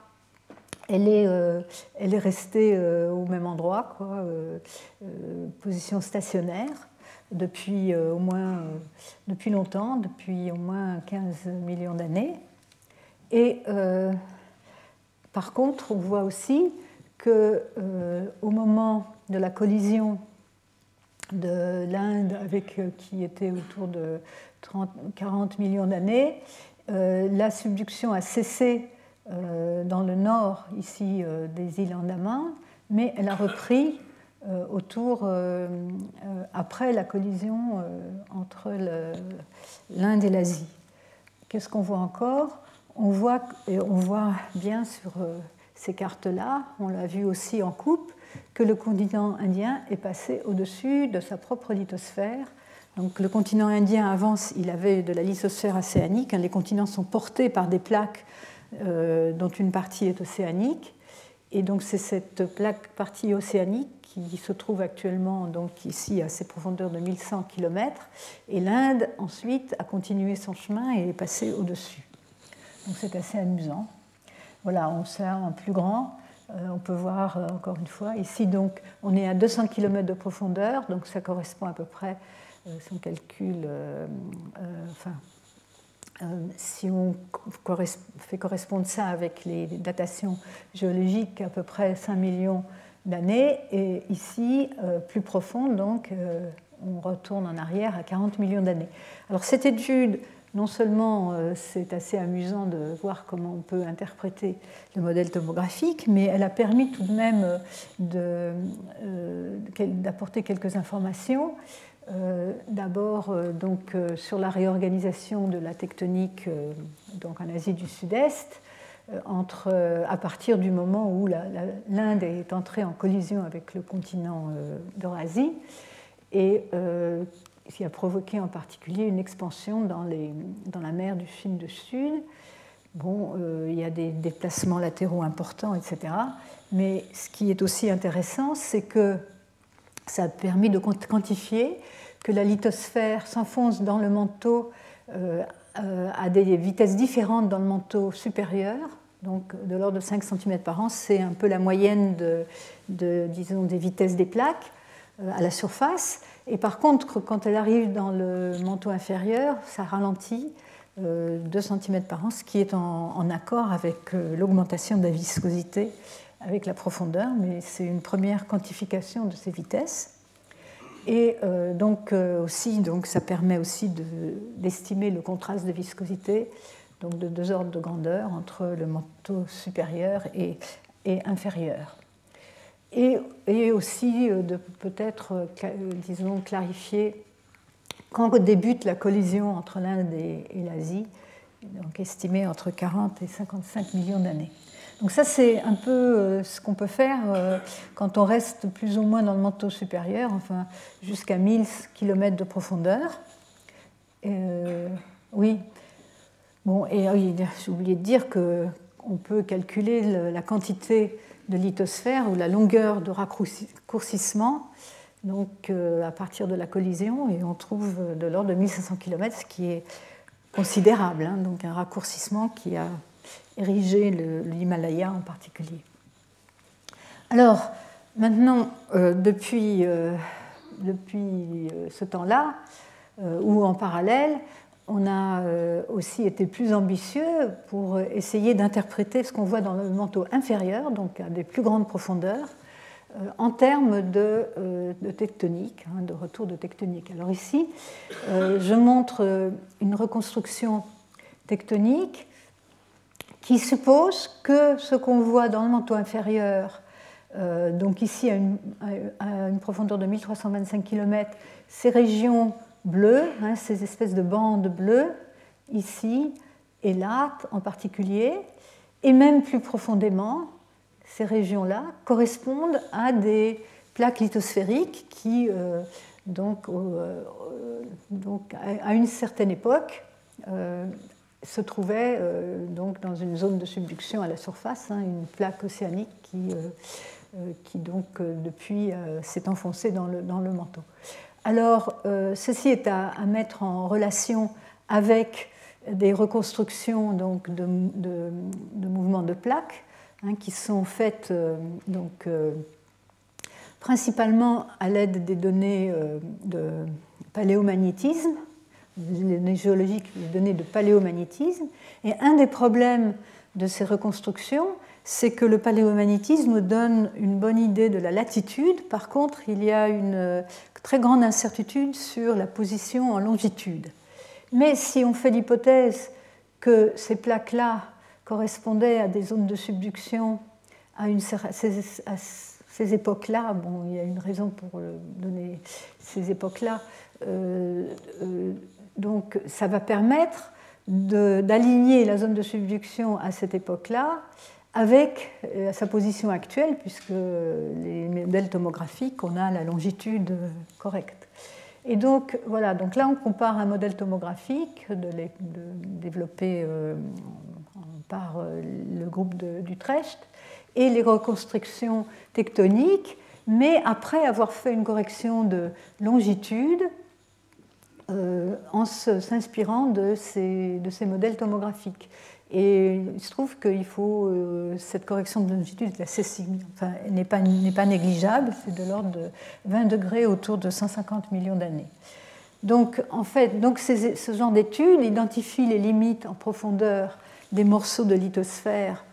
elle est, euh, restée euh, au même endroit, euh, position stationnaire, depuis au moins depuis longtemps, depuis au moins 15 millions d'années. Et par contre, on voit aussi que au moment de la collision de l'Inde, avec qui était autour de 30, 40 millions d'années, la subduction a cessé euh, dans le nord ici euh, des îles Andaman, mais elle a repris euh, autour, après la collision entre l'Inde et l'Asie. Qu'est-ce qu'on voit encore? On voit, on voit bien sur ces cartes-là, on l'a vu aussi en coupe, que le continent indien est passé au-dessus de sa propre lithosphère. Donc le continent indien avance, il avait de la lithosphère océanique, hein, les continents sont portés par des plaques euh, dont une partie est océanique. Et donc c'est cette plaque partie océanique qui se trouve actuellement donc ici à ces profondeurs de 1100 km. Et l'Inde ensuite a continué son chemin et est passée au-dessus. Donc c'est assez amusant. Voilà, on sait en plus grand on peut voir encore une fois, ici donc on est à 200 km de profondeur, donc ça correspond à peu près, si on calcule, si on fait correspondre ça avec les datations géologiques, à peu près 5 millions d'années, et ici, plus profond, donc on retourne en arrière à 40 millions d'années. Alors cette étude non seulement euh, c'est assez amusant de voir comment on peut interpréter le modèle tomographique, mais elle a permis tout de même euh, euh, d'apporter quelques informations. D'abord sur la réorganisation de la tectonique donc en Asie du Sud-Est, à partir du moment où l'Inde est entrée en collision avec le continent d'Eurasie et qui a provoqué en particulier une expansion dans, la mer du Chine du Sud. Bon, euh, il y a des déplacements latéraux importants, etc. Mais ce qui est aussi intéressant, c'est que ça a permis de quantifier que la lithosphère s'enfonce dans le manteau euh, euh, à des vitesses différentes dans le manteau supérieur, donc de l'ordre de 5 cm par an. C'est un peu la moyenne des vitesses des plaques à la surface. Et par contre, quand elle arrive dans le manteau inférieur, ça ralentit 2 euh, cm par an, ce qui est en, accord avec euh, l'augmentation de la viscosité avec la profondeur, mais c'est une première quantification de ces vitesses. Et euh, donc aussi, donc ça permet aussi d'estimer le contraste de viscosité, donc de deux ordres de grandeur entre le manteau supérieur et, et inférieur et, aussi euh, de peut-être, euh, euh, disons, clarifier quand débute la collision entre l'Inde et, l'Asie, donc estimée entre 40 et 55 millions d'années. Donc ça, c'est un peu ce qu'on peut faire quand on reste plus ou moins dans le manteau supérieur, enfin jusqu'à 1000 km de profondeur. oui. Bon, et j'ai oublié de dire qu'on peut calculer la quantité de lithosphère ou la longueur de raccourcissement donc, euh, à partir de la collision et on trouve de l'ordre de 1500 km, ce qui est considérable, hein, donc un raccourcissement qui a érigé l'Himalaya en particulier. Alors, maintenant, euh, depuis, euh, depuis ce temps-là, ou en parallèle, on a euh, aussi été plus ambitieux pour essayer d'interpréter ce qu'on voit dans le manteau inférieur, donc à des plus grandes profondeurs, euh, en termes de, euh, tectonique, hein, de retour de tectonique. Alors ici, je montre une reconstruction tectonique qui suppose que ce qu'on voit dans le manteau inférieur, donc ici à une, à une profondeur de 1325 km, ces régions bleues, hein, ces espèces de bandes bleues, ici et là en particulier, et même plus profondément, ces régions-là correspondent à des plaques lithosphériques qui, euh, donc, euh, donc, à une certaine époque, euh, se trouvaient donc dans une zone de subduction à la surface, hein, une plaque océanique qui, qui donc depuis s'est enfoncée dans le, dans le manteau. Alors, euh, ceci est à, mettre en relation avec des reconstructions donc, de, mouvements de plaques hein, qui sont faites euh, donc, euh, principalement à l'aide des données de paléomagnétisme, des données géologiques, des données de paléomagnétisme. Et un des problèmes de ces reconstructions, c'est que le paléomagnétisme donne une bonne idée de la latitude. Par contre, il y a une très grande incertitude sur la position en longitude. Mais si on fait l'hypothèse que ces plaques-là correspondaient à des zones de subduction à, ces, époques-là, bon, il y a une raison pour donner ces époques-là, euh, euh, donc ça va permettre d'aligner la zone de subduction à cette époque-là avec euh, sa position actuelle, puisque les modèles tomographiques, on a la longitude correcte. Et donc, voilà, donc là, on compare un modèle tomographique développé euh, par euh, le groupe d'Utrecht et les reconstructions tectoniques, mais après avoir fait une correction de longitude en s'inspirant de ces modèles tomographiques. Et il se trouve qu'il faut cette correction de longitude est assez enfin, n'est pas, pas négligeable, c'est de l'ordre de 20 degrés autour de 150 millions d'années. Donc, en fait, donc ce genre d'études identifie les limites en profondeur des morceaux de lithosphère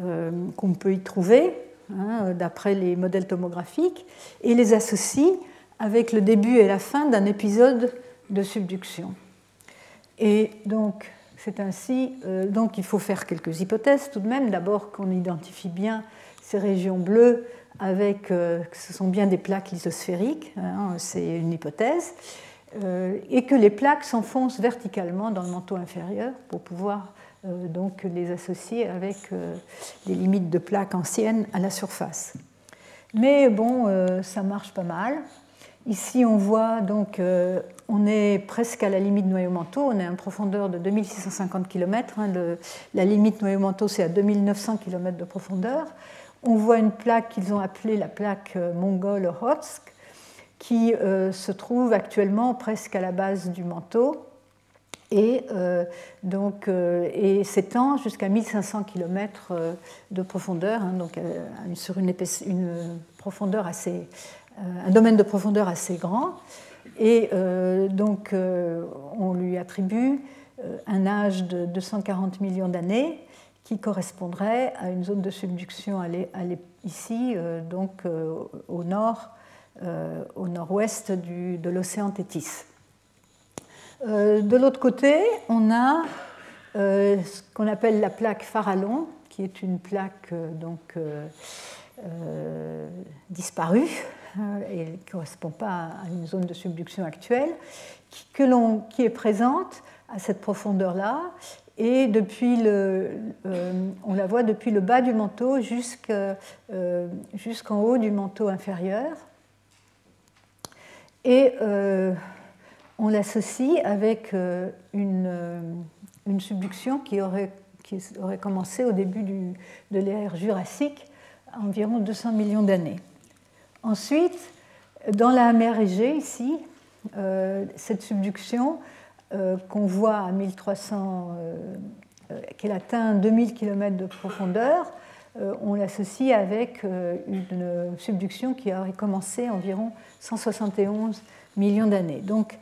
euh, qu'on peut y trouver, hein, d'après les modèles tomographiques, et les associe avec le début et la fin d'un épisode de subduction. Et donc, c'est ainsi, euh, donc il faut faire quelques hypothèses tout de même. D'abord qu'on identifie bien ces régions bleues avec, euh, que ce sont bien des plaques lithosphériques, hein, c'est une hypothèse. Euh, et que les plaques s'enfoncent verticalement dans le manteau inférieur pour pouvoir donc les associer avec des limites de plaques anciennes à la surface. Mais bon, ça marche pas mal. Ici, on voit donc, on est presque à la limite noyau-manteau, on est à une profondeur de 2650 km. Hein, la limite noyau-manteau, c'est à 2900 km de profondeur. On voit une plaque qu'ils ont appelée la plaque mongole Rotsk, qui euh, se trouve actuellement presque à la base du manteau et, euh, euh, s'étend jusqu'à 1500 km de profondeur, hein, donc sur une, profondeur assez, un domaine de profondeur assez grand. Et donc on lui attribue un âge de 240 millions d'années qui correspondrait à une zone de subduction ici, donc au nord euh, au nord-ouest de l'océan Tétis. Euh, de l'autre côté, on a euh, ce qu'on appelle la plaque Farallon, qui est une plaque donc, disparue et qui ne correspond pas à une zone de subduction actuelle, qui, est présente à cette profondeur-là et depuis le, on la voit depuis le bas du manteau jusqu'en haut du manteau inférieur. Et euh, on l'associe avec euh, euh, une, subduction qui aurait, commencé au début de l'ère jurassique, environ 200 millions d'années. Ensuite, dans la mer Égée, ici, cette subduction qu'on voit à 1300, qu'elle atteint 2000 km de profondeur, on l'associe avec une subduction qui aurait commencé environ 171 millions d'années. Donc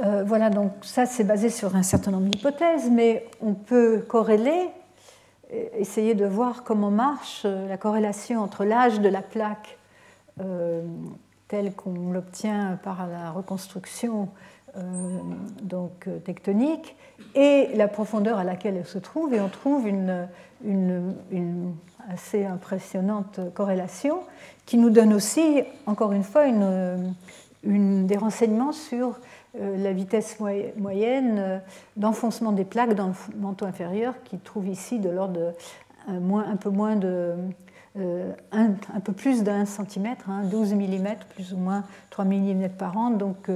euh, voilà, donc ça c'est basé sur un certain nombre d'hypothèses, mais on peut corréler, essayer de voir comment marche euh, la corrélation entre l'âge de la plaque euh, telle qu'on l'obtient par la reconstruction donc, tectonique et la profondeur à laquelle elle se trouve, et on trouve une, assez impressionnante corrélation qui nous donne aussi, encore une fois, des renseignements sur euh, la vitesse moyenne euh, d'enfoncement des plaques dans le manteau inférieur, qui trouve ici de l'ordre un, peu moins de euh, un, peu plus d'un centimètre, 12 hein, mm, plus ou moins 3 mm par an. Donc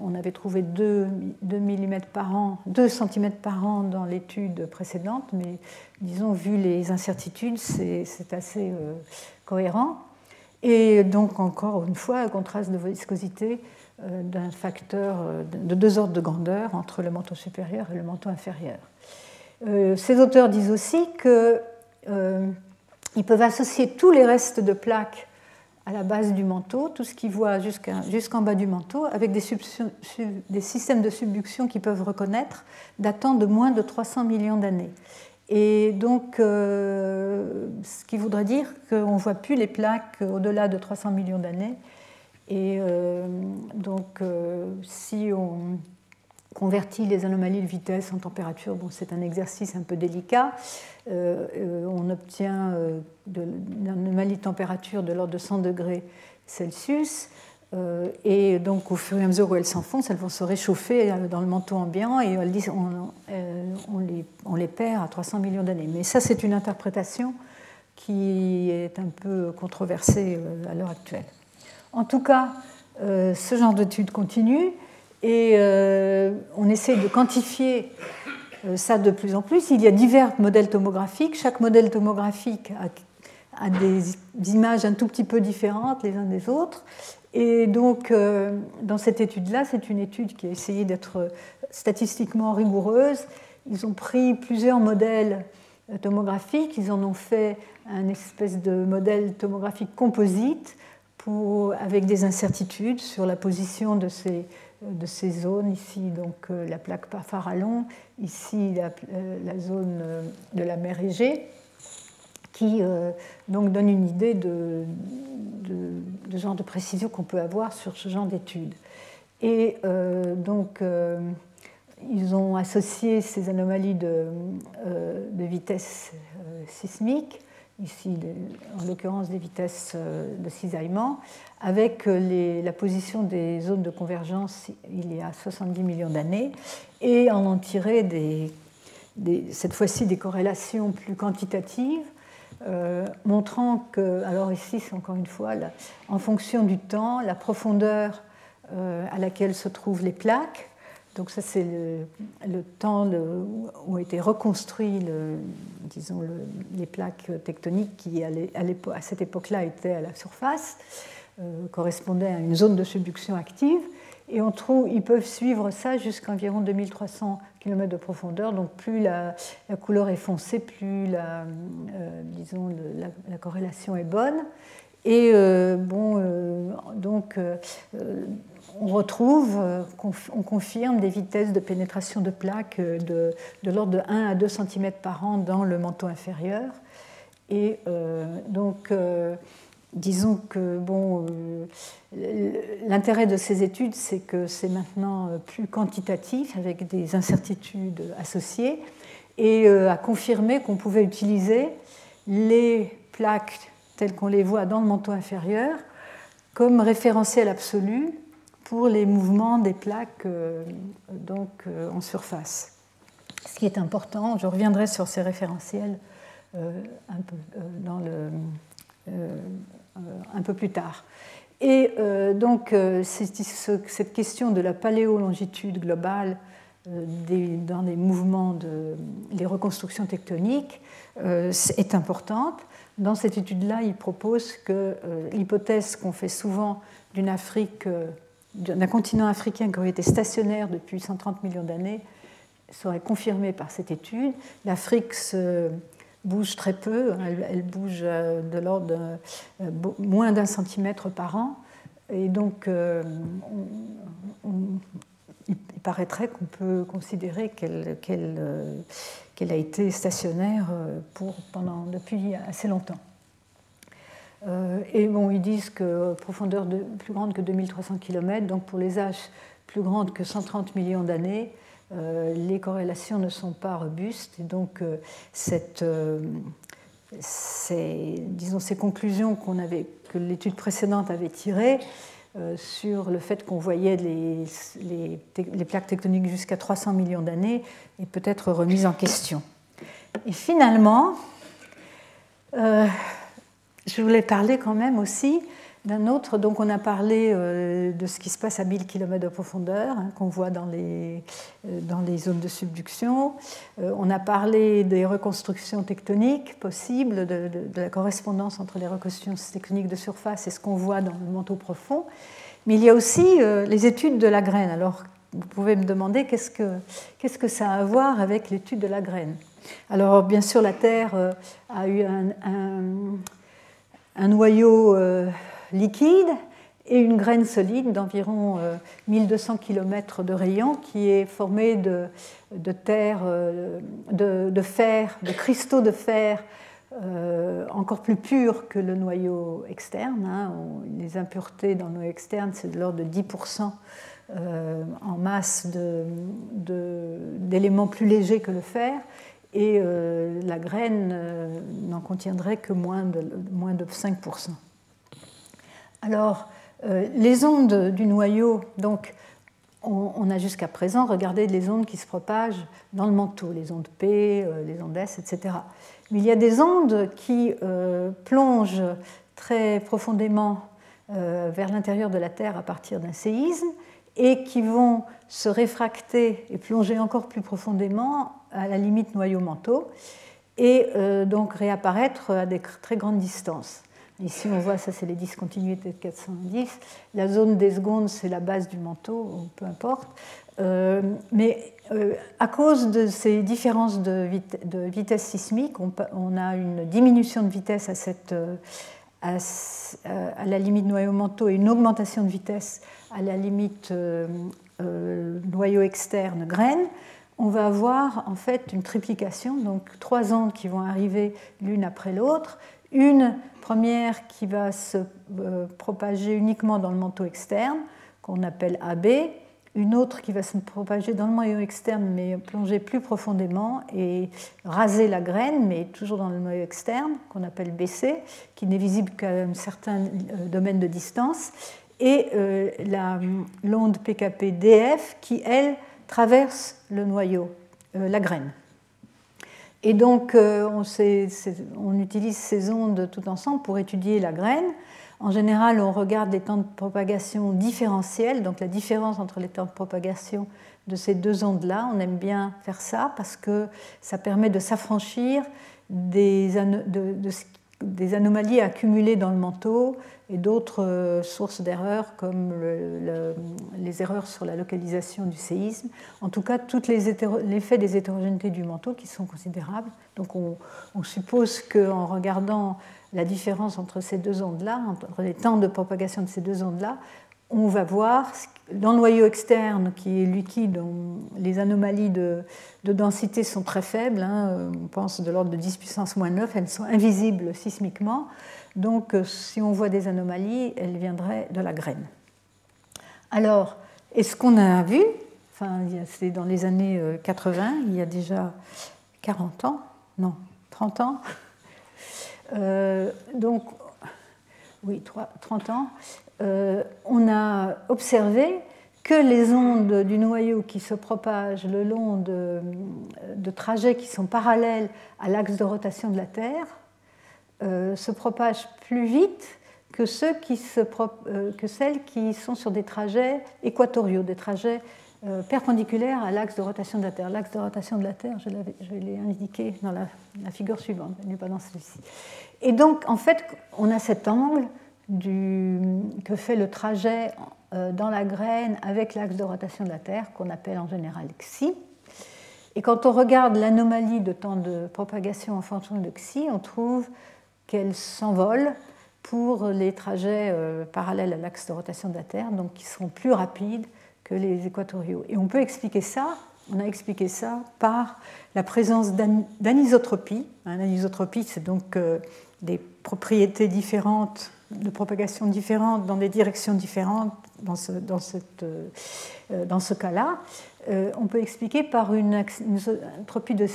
on avait trouvé 2, 2 mm par an, 2 cm par an dans l'étude précédente, mais disons, vu les incertitudes, c'est assez cohérent. Et donc, encore une fois, un contraste de viscosité euh, d'un facteur euh, de deux ordres de grandeur entre le manteau supérieur et le manteau inférieur. Euh, ces auteurs disent aussi qu'ils peuvent associer tous les restes de plaques à la base du manteau, tout ce qu'ils voient jusqu'en bas du manteau, avec des, des, systèmes de subduction qu'ils peuvent reconnaître datant de moins de 300 millions d'années. Et donc, euh, ce qui voudrait dire qu'on ne voit plus les plaques au-delà de 300 millions d'années. Et euh, donc, euh, si on convertit les anomalies de vitesse en température, c'est un exercice un peu délicat. on obtient une anomalie de température de l'ordre de 100 degrés Celsius. Euh, et donc, au fur et à mesure où elles s'enfoncent, elles vont se réchauffer euh, dans le manteau ambiant et euh, on, les, perd à 300 millions d'années. Mais ça, c'est une interprétation qui est un peu controversée à l'heure actuelle. En tout cas, ce genre d'études continue et on essaie de quantifier ça de plus en plus. Il y a divers modèles tomographiques. Chaque modèle tomographique a des images un tout petit peu différentes les uns des autres. Et donc, euh, dans cette étude-là, c'est une étude qui a essayé d'être statistiquement rigoureuse, ils ont pris plusieurs modèles tomographiques, ils en ont fait un espèce de modèle tomographique composite avec des incertitudes sur la position de ces, de ces zones. Ici, donc, euh, la plaque Farallon, ici, la, euh, zone euh, de la mer Égée, qui donc donne une idée de, de, genre de précision qu'on peut avoir sur ce genre d'études. Et donc, ils ont associé ces anomalies de, de vitesse sismique ici en l'occurrence des vitesses euh, de cisaillement, avec euh, la position des zones de convergence il y a 70 millions d'années, et en en tirer cette fois-ci des corrélations plus quantitatives, euh, montrant que, alors ici c'est encore une fois, en fonction du temps, la profondeur à laquelle se trouvent les plaques, donc ça, c'est le, temps où ont été reconstruits disons, les plaques tectoniques qui, à, cette époque-là, étaient à la surface, euh, correspondaient à une zone de subduction active. Et on trouve, ils peuvent suivre ça jusqu'à environ 2300 km de profondeur. Donc plus la, couleur est foncée, plus la, euh, disons, la, corrélation est bonne. Et euh, bon, donc on retrouve, euh, on confirme des vitesses de pénétration de plaques euh, de, l'ordre de 1 à 2 cm par an dans le manteau inférieur. Et euh, donc, disons que bon, l'intérêt de ces études, c'est que c'est maintenant plus quantitatif avec des incertitudes associées et à confirmer qu'on pouvait utiliser les plaques telles qu'on les voit dans le manteau inférieur comme référentiel absolu pour les mouvements des plaques euh, donc, euh, en surface. Ce qui est important, je reviendrai sur ces référentiels euh, un, peu, plus tard. Et donc, cette question de la paléolongitude globale dans les mouvements les reconstructions tectoniques est importante. Dans cette étude-là, il propose que l'hypothèse qu'on fait souvent d'une Afrique d'un continent africain qui aurait été stationnaire depuis 130 millions d'années serait confirmée par cette étude. L'Afrique se bouge très peu, elle, bouge euh, de l'ordre de euh, moins d'un centimètre par an. Et donc, euh, il paraîtrait qu'on peut considérer qu'elle a été stationnaire depuis assez longtemps. Euh, et bon, ils disent que profondeur de, plus grande que 2300 km, donc pour les âges plus grandes que 130 millions d'années, euh, les corrélations ne sont pas robustes. Et donc, euh, ces, disons, ces conclusions qu'on avait, que l'étude précédente avait tirées sur le fait qu'on voyait les, les, les, plaques tectoniques jusqu'à 300 millions d'années est peut-être remise en question. Et finalement, je voulais parler quand même aussi d'un autre. Donc, on a parlé euh, de ce qui se passe à 1000 km de profondeur, hein, qu'on voit dans les, euh, dans les zones de subduction. Euh, on a parlé des reconstructions tectoniques possibles, de, la correspondance entre les reconstructions tectoniques de surface et ce qu'on voit dans le manteau profond. Mais il y a aussi les études de la graine. Alors, vous pouvez me demander qu'est-ce que, qu'est-ce que ça a à voir avec l'étude de la graine. Alors, bien sûr, la Terre a eu un un noyau euh, liquide et une graine solide d'environ 1200 euh, km de rayon qui est formée de, terre, euh, de, fer, de cristaux de fer encore plus purs que le noyau externe. Hein. Les impuretés dans le noyau externe, c'est de l'ordre de 10% en masse d'éléments plus légers que le fer et euh, la graine euh, n'en contiendrait que moins de, moins de 5%. Alors, euh, les ondes du noyau, donc, on, a jusqu'à présent regardé les ondes qui se propagent dans le manteau, les ondes P, les ondes S, etc. Mais il y a des ondes qui plongent très profondément vers l'intérieur de la Terre à partir d'un séisme et qui vont se réfracter et plonger encore plus profondément à la limite noyau-manteau et euh, donc réapparaître à des très grandes distances. Ici, on voit, ça c'est les discontinuités de 410. La zone des secondes, c'est la base du manteau, peu importe. Euh, mais euh, à cause de ces différences de, vitesse sismique, on, a une diminution de vitesse à, cette, à, à la limite noyau-manteau et une augmentation de vitesse à la limite noyau externe graine. On va avoir en fait une triplication, donc trois ondes qui vont arriver l'une après l'autre. Une première qui va se propager uniquement dans le manteau externe, qu'on appelle AB, une autre qui va se propager dans le noyau externe, mais plonger plus profondément et raser la graine, mais toujours dans le noyau externe, qu'on appelle BC, qui n'est visible qu'à un certain euh, domaine de distance, et euh, l'onde PKP-DF qui, elle, traverse le noyau, euh, la graine. Et donc, on, on, utilise ces ondes tout ensemble pour étudier la graine. En général, on regarde les temps de propagation différentiels, donc la différence entre les temps de propagation de ces deux ondes-là. On aime bien faire ça parce que ça permet de s'affranchir des, anomalies accumulées dans le manteau et d'autres euh, sources d'erreurs comme les erreurs sur la localisation du séisme. En tout cas, les l'effet des hétérogénéités du manteau qui sont considérables. Donc on, on suppose qu'en regardant la différence entre ces deux ondes-là, entre les temps de propagation de ces deux ondes-là, on va voir dans le noyau externe qui est liquide, les anomalies de, densité sont très faibles, hein, on pense de l'ordre de 10 puissance moins 9, elles sont invisibles sismiquement, donc euh, si on voit des anomalies, elles viendraient de la graine. Alors, est-ce qu'on a vu, enfin c'est dans les années 80, euh, il y a déjà 40 ans, non, 30 ans, euh, donc, oui, 30 ans, euh, on a observé que les ondes du noyau qui se propagent le long de, trajets qui sont parallèles à l'axe de rotation de la Terre euh, se propagent plus vite que, ceux qui se, que celles qui sont sur des trajets équatoriaux, des trajets euh, perpendiculaire à l'axe de rotation de la Terre. L'axe de rotation de la Terre, je l'ai indiqué dans la, figure suivante, n'est pas dans celle-ci. Et donc, en fait, on a cet angle que fait le trajet euh, dans la graine avec l'axe de rotation de la Terre, qu'on appelle en général xi. Et quand on regarde l'anomalie de temps de propagation en fonction de xi, on trouve qu'elle s'envole pour les trajets euh, parallèles à l'axe de rotation de la Terre, donc qui seront plus rapides que les équatoriaux. Et on peut expliquer ça, on a expliqué ça par la présence d'anisotropie. L'anisotropie, c'est donc euh, des propriétés différentes, de propagation différentes dans des directions différentes dans ce, dans cette, euh, dans ce cas-là. Euh, on peut expliquer par une anisotropie de,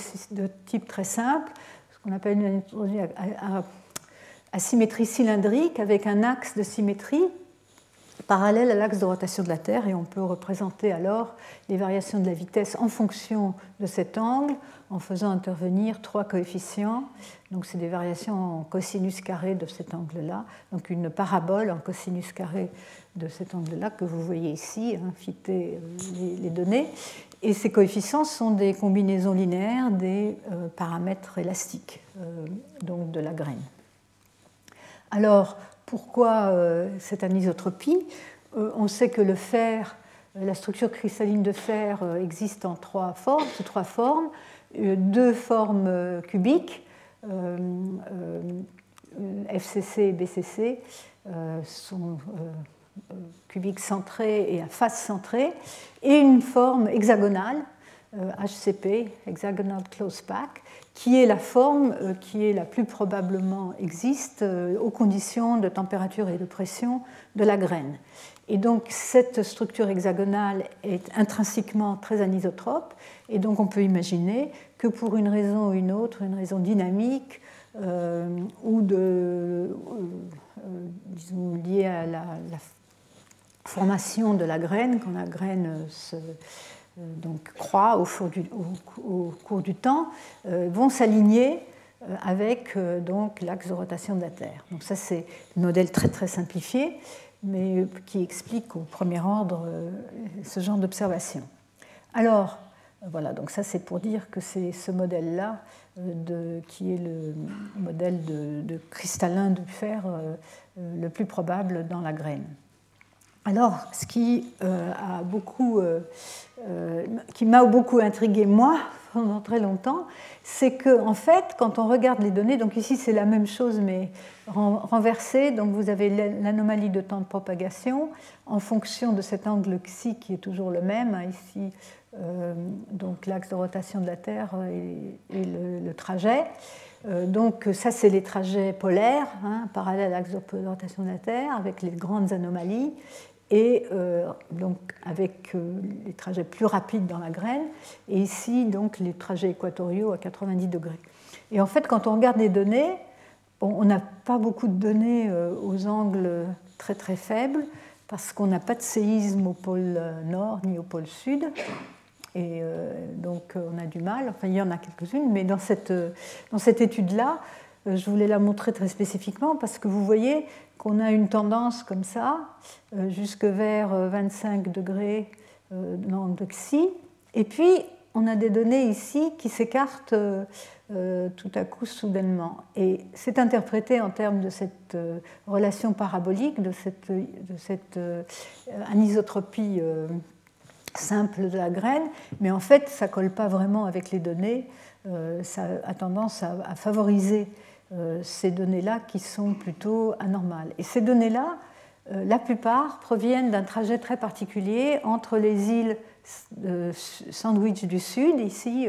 type très simple, ce qu'on appelle une anisotropie à, à symétrie cylindrique avec un axe de symétrie parallèle à l'axe de rotation de la Terre et on peut représenter alors les variations de la vitesse en fonction de cet angle en faisant intervenir trois coefficients. Donc c'est des variations en cosinus carré de cet angle-là, donc une parabole en cosinus carré de cet angle-là que vous voyez ici, hein, euh, les, données. Et ces coefficients sont des combinaisons linéaires des euh, paramètres élastiques euh, donc de la graine. Alors, pourquoi euh, cette anisotropie? Euh, On sait que le fer, euh, la structure cristalline de fer existe en trois formes, sous trois formes, deux formes cubiques, FCC et BCC, sont cubiques centrés et à face centrée, et une forme hexagonale, HCP, Hexagonal Close Pack, qui est la forme euh, qui est la plus probablement existe euh, aux conditions de température et de pression de la graine. Et donc cette structure hexagonale est intrinsèquement très anisotrope, et donc on peut imaginer que pour une raison ou une autre, une raison dynamique euh, ou de, disons, liée à la, formation de la graine, quand la graine se euh, donc croît au, cours du, temps, euh, vont s'aligner euh, avec donc l'axe de rotation de la Terre. Donc ça c'est un modèle très très simplifié, mais qui explique au premier ordre ce genre d'observation. Alors, Voilà, donc ça c'est pour dire que c'est ce modèle-là qui est le modèle de, cristallin de fer le plus probable dans la graine. Alors, ce qui a beaucoup, qui m'a beaucoup intrigué moi pendant très longtemps, c'est que en fait, quand on regarde les données, donc ici c'est la même chose mais renversée, donc vous avez l'anomalie de temps de propagation en fonction de cet angle xi qui est toujours le même. Hein, ici, euh, donc l'axe de rotation de la Terre et, le, trajet. Euh, donc ça, c'est les trajets polaires, hein, parallèles à l'axe de rotation de la Terre, avec les grandes anomalies et euh, donc avec les trajets plus rapides dans la graine, et ici donc les trajets équatoriaux à 90 degrés. Et en fait, quand on regarde les données, on n'a pas beaucoup de données aux angles très très faibles, parce qu'on n'a pas de séisme au pôle nord ni au pôle sud. Et euh, donc euh, on a du mal, enfin il y en a quelques-unes, mais dans cette, euh, dans cette étude-là, je voulais la montrer très spécifiquement parce que vous voyez qu'on a une tendance comme ça, jusque vers 25 degrés d'angle xi, et puis on a des données ici qui s'écartent tout à coup soudainement. Et c'est interprété en termes de cette relation parabolique, de cette, anisotropie simple de la graine, mais en fait, ça colle pas vraiment avec les données. Euh, ça a tendance à, favoriser euh, ces données-là qui sont plutôt anormales. Et ces données-là, euh, la plupart proviennent d'un trajet très particulier entre les îles Sandwich du Sud, ici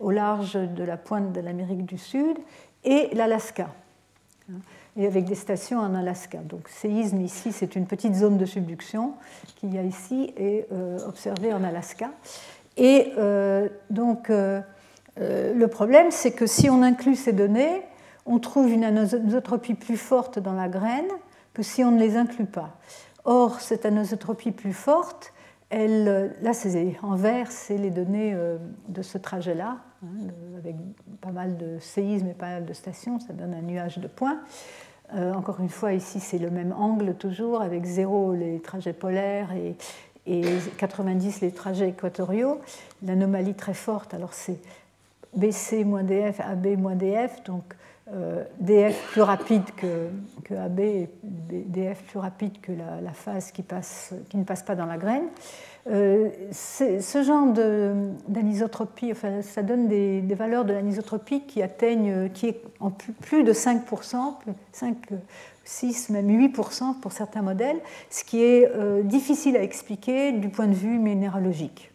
au, large de la pointe de l'Amérique du Sud, et l'Alaska et avec des stations en Alaska. Donc séisme ici, c'est une petite zone de subduction qu'il y a ici et euh, observée en Alaska. Et euh, donc euh, le problème, c'est que si on inclut ces données, on trouve une anisotropie plus forte dans la graine que si on ne les inclut pas. Or, cette anisotropie plus forte, elle, là, en vert, c'est les données de ce trajet-là, hein, avec pas mal de séismes et pas mal de stations, ça donne un nuage de points. Euh, encore une fois, ici, c'est le même angle toujours, avec 0 les trajets polaires et, 90 les trajets équatoriaux. L'anomalie très forte, alors c'est BC moins DF, AB moins DF, donc euh, DF plus rapide que, AB DF plus rapide que la, phase qui, ne passe pas dans la graine. Euh, ce genre d'anisotropie, enfin, ça donne des, valeurs de l'anisotropie qui atteignent, qui est en plus, de 5%, 5, 6, même 8% pour certains modèles, ce qui est euh, difficile à expliquer du point de vue minéralogique.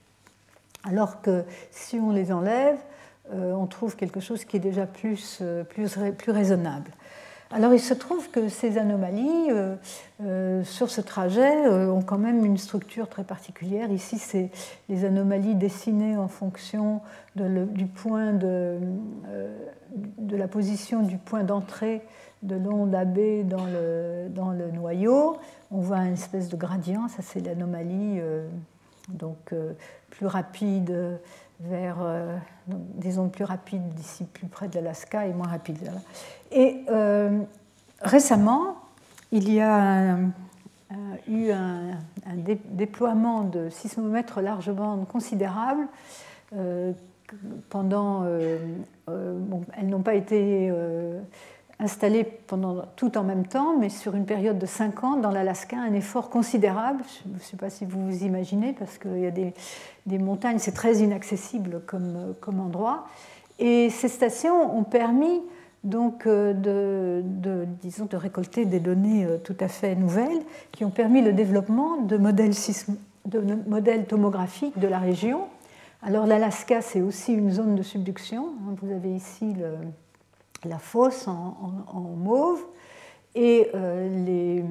Alors que si on les enlève, euh, on trouve quelque chose qui est déjà plus, plus, plus raisonnable. Alors il se trouve que ces anomalies euh, euh, sur ce trajet euh, ont quand même une structure très particulière. Ici, c'est les anomalies dessinées en fonction de, du point de, de, la position du point d'entrée de l'onde AB dans le, dans le, noyau. On voit une espèce de gradient, ça c'est l'anomalie donc plus rapide vers des ondes plus rapides d'ici plus près de l'Alaska et moins rapides. Et euh, récemment, il y a eu un, déploiement de sismomètres large bande considérable. Euh, pendant, euh, elles n'ont pas été installées pendant tout en même temps, mais sur une période de 5 ans dans l'Alaska, un effort considérable. Je ne sais pas si vous vous imaginez, parce qu'il y a des, des montagnes, c'est très inaccessible comme, comme endroit. Et ces stations ont permis donc euh, de, disons, de récolter des données euh, tout à fait nouvelles qui ont permis le développement de modèles, de modèles tomographiques de la région. Alors l'Alaska, c'est aussi une zone de subduction. Vous avez ici la fosse en, mauve et euh,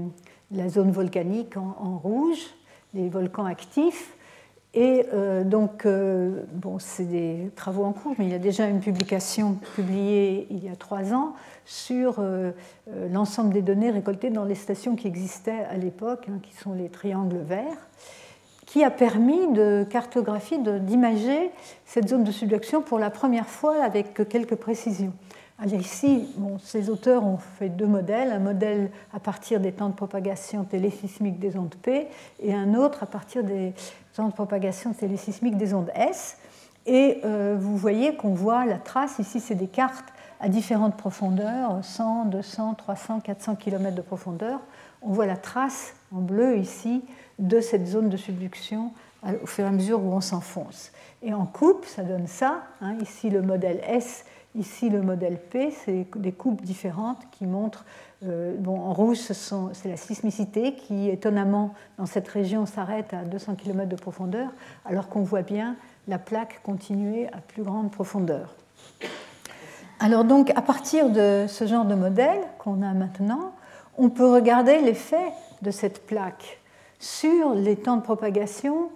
la zone volcanique en rouge, les volcans actifs. Et euh, donc, euh, bon, c'est des travaux en cours, mais il y a déjà une publication publiée il y a trois ans sur l'ensemble des données récoltées dans les stations qui existaient à l'époque, hein, qui sont les triangles verts, qui a permis de cartographier, d'imager cette zone de subduction pour la première fois avec quelques précisions. Alors ici, ces auteurs ont fait deux modèles, un modèle à partir des temps de propagation télésismique des ondes P et un autre à partir des temps de propagation télésismique des ondes S. Et euh, vous voyez qu'on voit la trace, ici c'est des cartes à différentes profondeurs, 100, 200, 300, 400 km de profondeur. On voit la trace en bleu ici de cette zone de subduction au fur et à mesure où on s'enfonce. Et en coupe, ça donne ça. Hein. ici le modèle S, ici le modèle P, c'est des coupes différentes qui montrent. Euh, bon, en rouge, c'est la sismicité qui, étonnamment, dans cette région, s'arrête à 200 km de profondeur, alors qu'on voit bien la plaque continuer à plus grande profondeur. Alors donc, à partir de ce genre de modèle qu'on a maintenant, on peut regarder l'effet de cette plaque sur les temps de propagation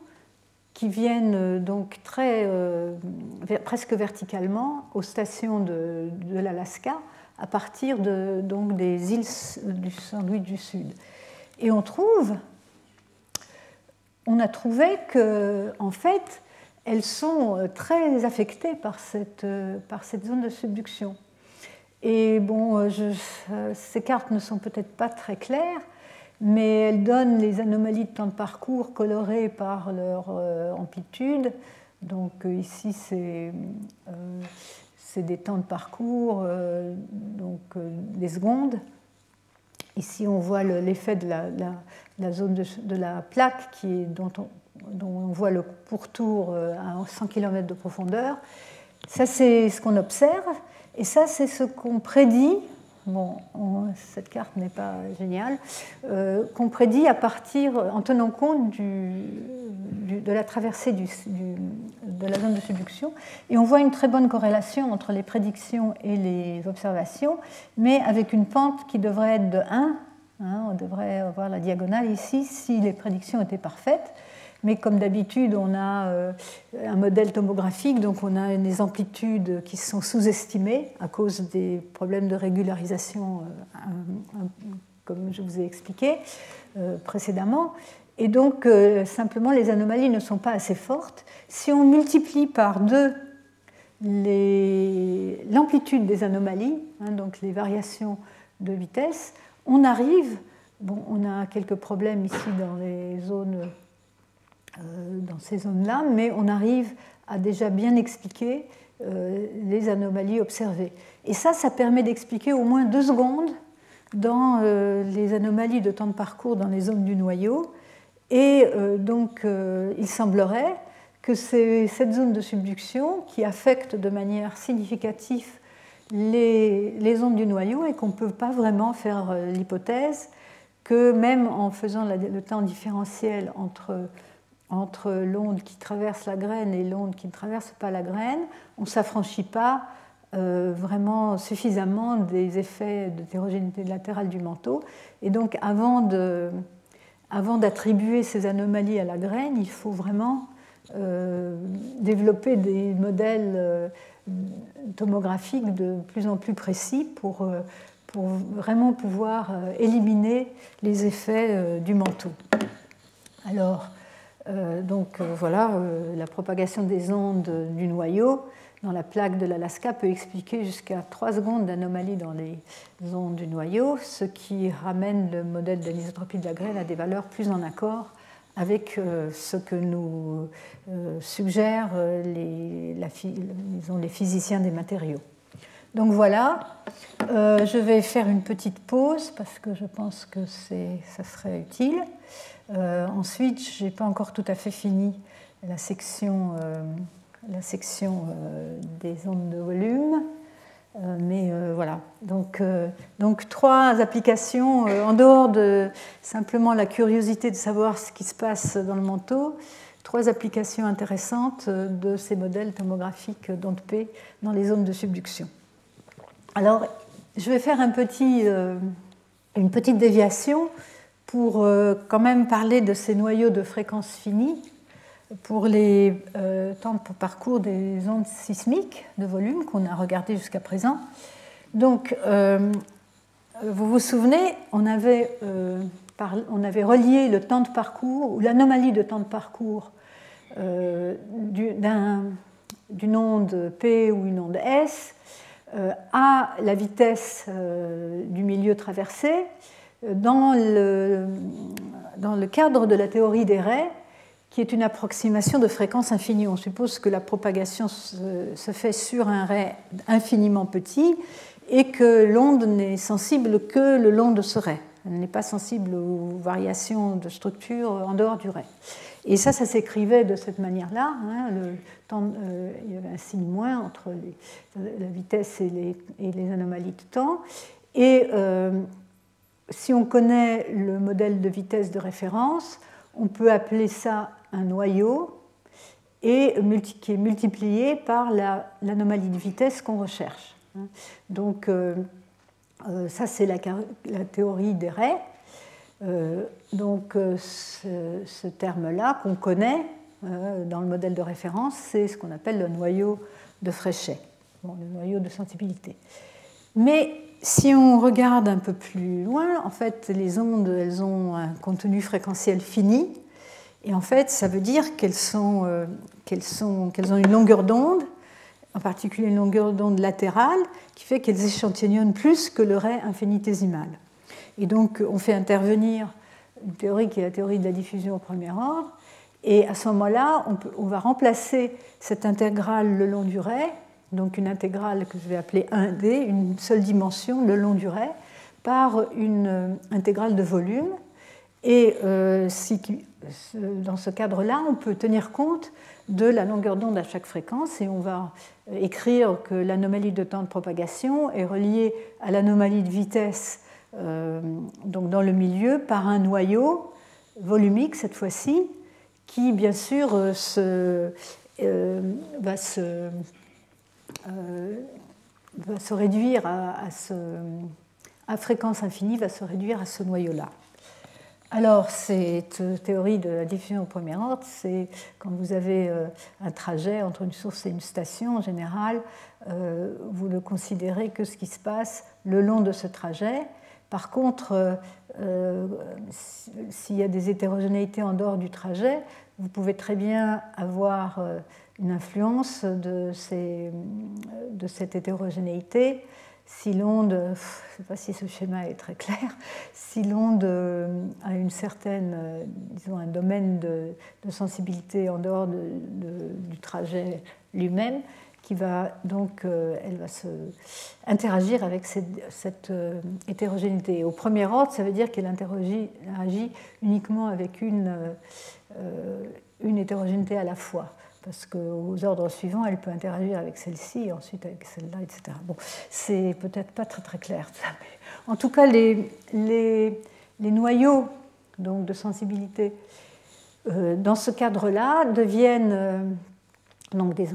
qui viennent euh, donc très, euh, presque verticalement aux stations de, l'Alaska à partir de, donc des îles du Sandwich du Sud. Et on trouve, on a trouvé que, en fait, elles sont euh, très affectées par cette, par cette zone de subduction. Et bon, ces cartes ne sont peut-être pas très claires, mais elles donnent les anomalies de temps de parcours colorées par leur euh, amplitude. Donc euh, ici, c'est euh, des temps de parcours, donc des secondes. Ici, on voit l'effet de la, zone de, la plaque qui dont, on, dont, on, voit le pourtour à 100 km de profondeur. Ça, c'est ce qu'on observe. Et ça, c'est ce qu'on prédit bon, cette carte n'est pas géniale, euh, qu'on prédit à partir, en tenant compte de la traversée de la zone de subduction. Et on voit une très bonne corrélation entre les prédictions et les observations, mais avec une pente qui devrait être de 1. Hein, on devrait avoir la diagonale ici si les prédictions étaient parfaites mais comme d'habitude, on a euh, un modèle tomographique, donc on a des amplitudes qui sont sous-estimées à cause des problèmes de régularisation, euh, comme je vous ai expliqué euh, précédemment. Et donc, simplement, les anomalies ne sont pas assez fortes. Si on multiplie par deux l'amplitude des anomalies, hein, donc les variations de vitesse, on arrive, bon, on a quelques problèmes ici dans les zones dans ces zones-là, mais on arrive à déjà bien expliquer euh, les anomalies observées. Et ça, ça permet d'expliquer au moins deux secondes dans euh, les anomalies de temps de parcours dans les zones du noyau. Et donc, il semblerait que c'est cette zone de subduction qui affecte de manière significative les, les ondes du noyau et qu'on ne peut pas vraiment faire l'hypothèse que même en faisant le temps différentiel entre entre l'onde qui traverse la graine et l'onde qui ne traverse pas la graine, on ne s'affranchit pas euh, vraiment suffisamment des effets d'hétérogénéité latérale du manteau. Et donc, avant, d'attribuer ces anomalies à la graine, il faut vraiment euh, développer des modèles euh, tomographiques de plus en plus précis pour, pour vraiment pouvoir éliminer les effets du manteau. Alors, euh, donc euh, voilà, euh, la propagation des ondes du noyau dans la plaque de l'Alaska peut expliquer jusqu'à 3 secondes d'anomalie dans les ondes du noyau, ce qui ramène le modèle d'anisotropie de la graine à des valeurs plus en accord avec ce que nous suggèrent les physiciens des matériaux. Donc voilà, je vais faire une petite pause parce que je pense que ça serait utile. Euh, ensuite, je n'ai pas encore tout à fait fini la section, euh, la section euh, des ondes de volume. mais voilà, donc, donc trois applications en dehors de simplement la curiosité de savoir ce qui se passe dans le manteau, trois applications intéressantes de ces modèles tomographiques d'ondes P dans les zones de subduction. Alors, je vais faire un petit, une petite déviation pour euh, quand même parler de ces noyaux de fréquence finie pour les euh, temps de parcours des ondes sismiques de volume qu'on a regardé jusqu'à présent. Donc, euh, vous vous souvenez, on avait, on avait relié le temps de parcours ou l'anomalie de temps de parcours d'une onde P ou une onde S à la vitesse du milieu traversé dans le, cadre de la théorie des raies, qui est une approximation de fréquence infinie. On suppose que la propagation se, fait sur un ray infiniment petit et que l'onde n'est sensible que le long de ce ray. Elle n'est pas sensible aux variations de structure en dehors du ray. Et ça, ça s'écrivait de cette manière-là. Hein, euh, il y avait un signe moins entre la vitesse et les, anomalies de temps. Et euh, si on connaît le modèle de vitesse de référence, on peut appeler ça un noyau et qui est multiplié par l'anomalie de vitesse qu'on recherche. Donc euh, euh, ça c'est la, théorie des raies. Euh, donc ce, terme-là qu'on connaît dans le modèle de référence, c'est ce qu'on appelle le noyau de Fréchet, le noyau de sensibilité. Mais si on regarde un peu plus loin, en fait, les ondes, elles ont un contenu fréquentiel fini. Et en fait, ça veut dire qu'elles euh, ont une longueur d'onde, en particulier une longueur d'onde latérale, qui fait qu'elles échantillonnent plus que le ray infinitésimal. Et donc, on fait intervenir une théorie qui est la théorie de la diffusion au premier ordre. Et à ce moment-là, on, on, va remplacer cette intégrale le long du ray donc une intégrale que je vais appeler 1D, une seule dimension, le long du ray, par une euh, intégrale de volume. Et euh, dans ce cadre-là, on peut tenir compte de la longueur d'onde à chaque fréquence et on va écrire que l'anomalie de temps de propagation est reliée à l'anomalie de vitesse euh, donc dans le milieu par un noyau volumique cette fois-ci qui bien sûr se, va se euh, va se réduire à, ce, à fréquence infinie, va se réduire à ce noyau-là. Alors, cette théorie de la diffusion au premier ordre, c'est quand vous avez euh, un trajet entre une source et une station, en général, euh, vous ne considérez que ce qui se passe le long de ce trajet. Par contre, s'il y a des hétérogénéités en dehors du trajet, vous pouvez très bien avoir une influence de, cette hétérogénéité. Si l'onde, je ne sais pas si ce schéma est très clair, si l'onde a une certaine, disons, un domaine de, sensibilité en dehors du trajet lui-même, qui va donc, euh, elle va interagir avec cette, euh, hétérogénéité. Au premier ordre, ça veut dire qu'elle interagit uniquement avec euh, une hétérogénéité à la fois parce qu'aux ordres suivants, elle peut interagir avec celle-ci ensuite avec celle-là, etc. Bon, c'est peut-être pas très très clair ça, mais en tout cas, les, noyaux donc, de sensibilité euh, dans ce cadre-là deviennent euh, donc des,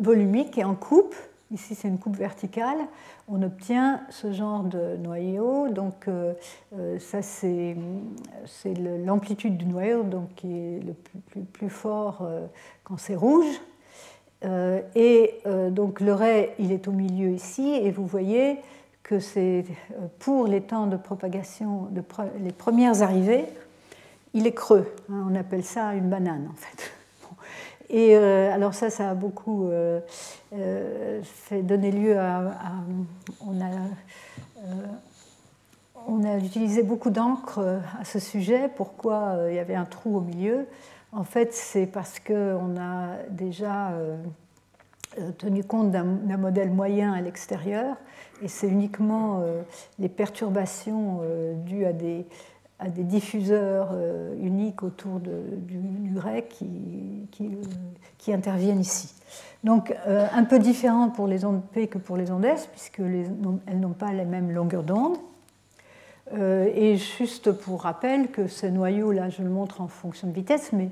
volumiques et en coupe. Ici, c'est une coupe verticale on obtient ce genre de noyau. Donc euh, ça, c'est l'amplitude du noyau donc, qui est le plus, fort euh, quand c'est rouge. et donc le ray, il est au milieu ici, et vous voyez que c'est pour les temps de propagation, de les premières arrivées, il est creux. Hein, on appelle ça une banane en fait. Et euh, alors ça, ça a beaucoup euh, euh, fait donner lieu à... on, a, on, a, utilisé beaucoup d'encre à ce sujet. Pourquoi il y avait un trou au milieu? En fait, c'est parce qu'on a déjà tenu compte d'un modèle moyen à l'extérieur et c'est uniquement les perturbations dues à des diffuseurs euh, uniques autour du, du, grec qui, interviennent ici. Donc euh, un peu différent pour les ondes P que pour les ondes S, puisqu'elles n'ont pas les mêmes longueurs d'onde. Euh, et juste pour rappel que ce noyau-là, je le montre en fonction de vitesse, mais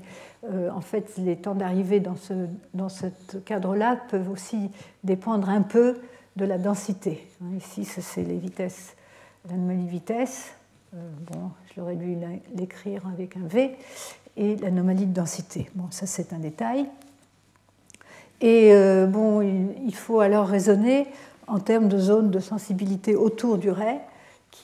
en fait les temps d'arrivée dans ce cadre-là peuvent aussi dépendre un peu de la densité. Ici, c'est les vitesses, l'anomalie vitesse. bon, j'aurais dû l'écrire avec un V, et l'anomalie de densité. Bon, ça c'est un détail. Et euh, bon, il faut alors raisonner en termes de zone de sensibilité autour du ray,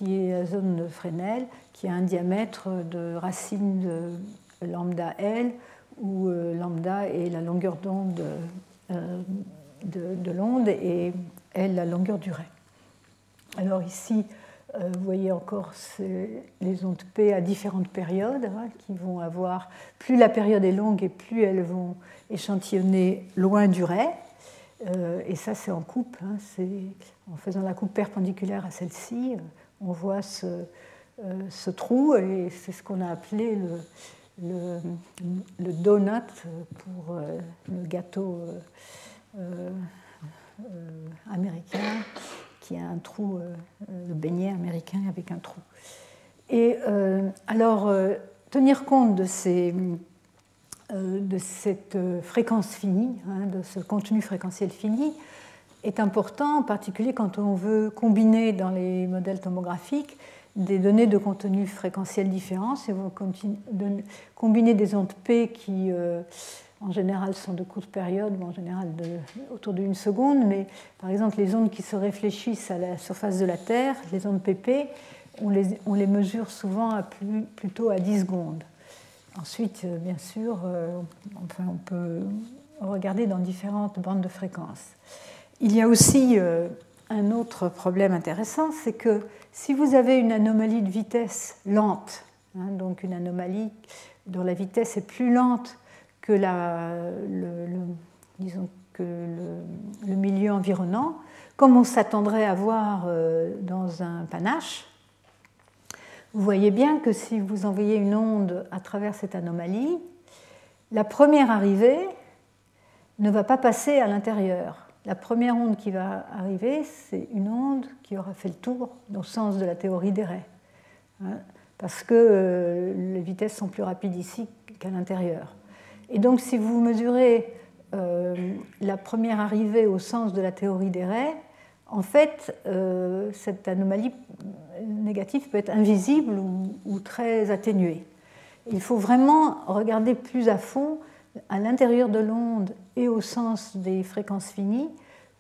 qui est la zone de Fresnel, qui a un diamètre de racine de lambda L, où euh, lambda est la longueur d'onde euh, de, de l'onde et est la longueur du ray. Alors ici, euh, vous voyez encore les ondes P à différentes périodes hein, qui vont avoir, plus la période est longue et plus elles vont échantillonner loin du ray. Et ça, c'est en coupe. Hein, en faisant la coupe perpendiculaire à celle-ci, on voit ce, ce, trou et c'est ce qu'on a appelé le, donut pour le gâteau américain qui a un trou, euh, le beignet américain avec un trou. Et euh, alors, euh, tenir compte de, de cette fréquence finie, hein, de ce contenu fréquentiel fini, est important, en particulier quand on veut combiner dans les modèles tomographiques des données de contenu fréquentiel différents. Si vous combiner des ondes P qui en général sont de courtes périodes, en général autour d'une seconde, mais par exemple les ondes qui se réfléchissent à la surface de la Terre, les ondes PP, on les, mesure souvent plutôt à 10 secondes. Ensuite, euh, bien sûr, euh, enfin, on peut regarder dans différentes bandes de fréquences. Il y a aussi euh, un autre problème intéressant, c'est que si vous avez une anomalie de vitesse lente, hein, donc une anomalie dont la vitesse est plus lente que, le, milieu environnant, comme on s'attendrait à voir euh, dans un panache. Vous voyez bien que si vous envoyez une onde à travers cette anomalie, la première arrivée ne va pas passer à l'intérieur. La première onde qui va arriver, c'est une onde qui aura fait le tour dans le sens de la théorie des raies, hein, parce que euh, les vitesses sont plus rapides ici qu'à l'intérieur. Et donc, si vous mesurez euh, la première arrivée au sens de la théorie des raies, en fait, euh, cette anomalie négative peut être invisible ou, très atténuée. Il faut vraiment regarder plus à fond à l'intérieur de l'onde et au sens des fréquences finies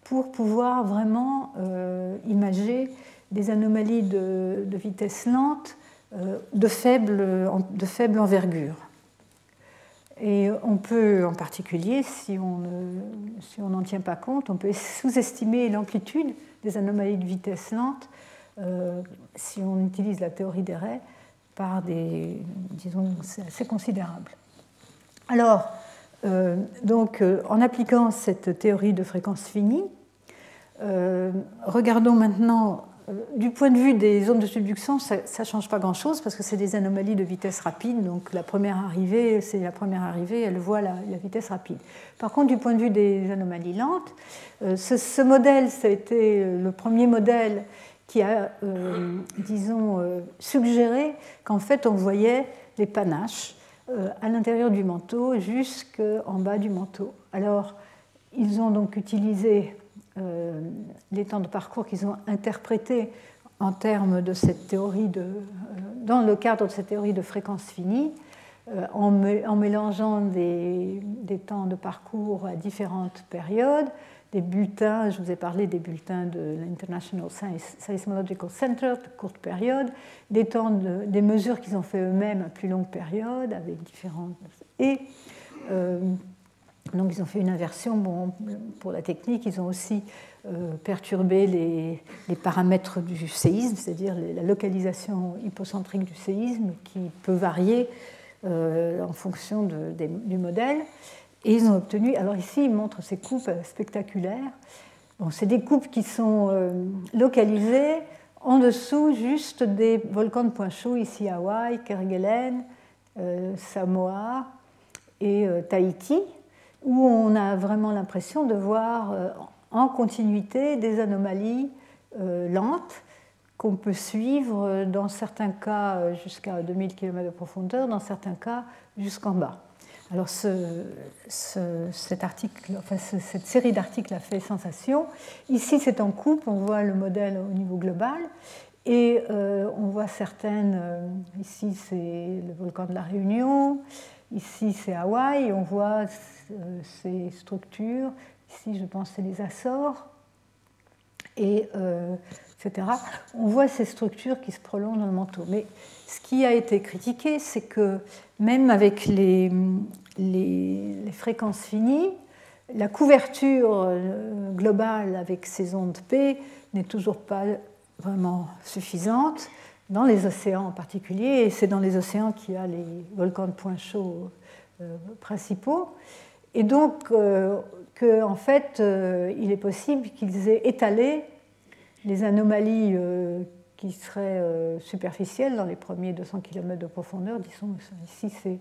pour pouvoir vraiment euh, imager des anomalies de, vitesse lente de faible, de faible envergure. Et on peut, en particulier, si on n'en tient pas compte, on peut sous-estimer l'amplitude des anomalies de vitesse lente euh, si on utilise la théorie des raies par des, disons, c'est assez considérable. Alors, euh, donc, euh, en appliquant cette théorie de fréquence finie, regardons maintenant euh, du point de vue des zones de subduction, ça ne change pas grand-chose parce que c'est des anomalies de vitesse rapide. Donc la première arrivée, c'est la première arrivée, elle voit la, vitesse rapide. Par contre, du point de vue des anomalies lentes, euh, ce, modèle, ça a été euh, le premier modèle qui a, disons, suggéré qu'en fait on voyait les panaches à l'intérieur du manteau jusqu'en bas du manteau. Alors, ils ont donc utilisé euh, les temps de parcours qu'ils ont interprétés en termes de cette théorie de, euh, dans le cadre de cette théorie de fréquence finie, euh, en, mélangeant des, temps de parcours à différentes périodes, des bulletins, je vous ai parlé des bulletins de l'International Seismological Center, de courte période, des, des mesures qu'ils ont fait eux-mêmes à plus longue période, avec différentes. Et donc ils ont fait une inversion. Bon, pour la technique, ils ont aussi euh, perturbé les, paramètres du séisme, c'est-à-dire la localisation hypocentrique du séisme qui peut varier euh, en fonction du modèle. Et ils ont obtenu, alors ici ils montrent ces coupes spectaculaires. Bon, c'est des coupes qui sont euh, localisées en dessous juste des volcans de point chaud, ici Hawaï, Kerguelen, Samoa et Tahiti où on a vraiment l'impression de voir euh, en continuité des anomalies euh, lentes qu'on peut suivre dans certains cas euh, jusqu'à 2000 km de profondeur, dans certains cas jusqu'en bas. Alors cette série d'articles a fait sensation. Ici c'est en coupe, on voit le modèle au niveau global et on voit certaines, ici c'est le volcan de la Réunion, Ici, c'est Hawaï, on voit euh, ces structures. Ici, je pense c'est les Açores, et, euh, etc. On voit ces structures qui se prolongent dans le manteau. Mais ce qui a été critiqué, c'est que même avec les, les, fréquences finies, la couverture globale avec ces ondes P n'est toujours pas vraiment suffisante dans les océans en particulier, et c'est dans les océans qu'il y a les volcans de points chauds principaux. Et donc, qu'en en fait, il est possible qu'ils aient étalé les anomalies qui seraient superficielles dans les premiers 200 km de profondeur. Disons, ici, c'est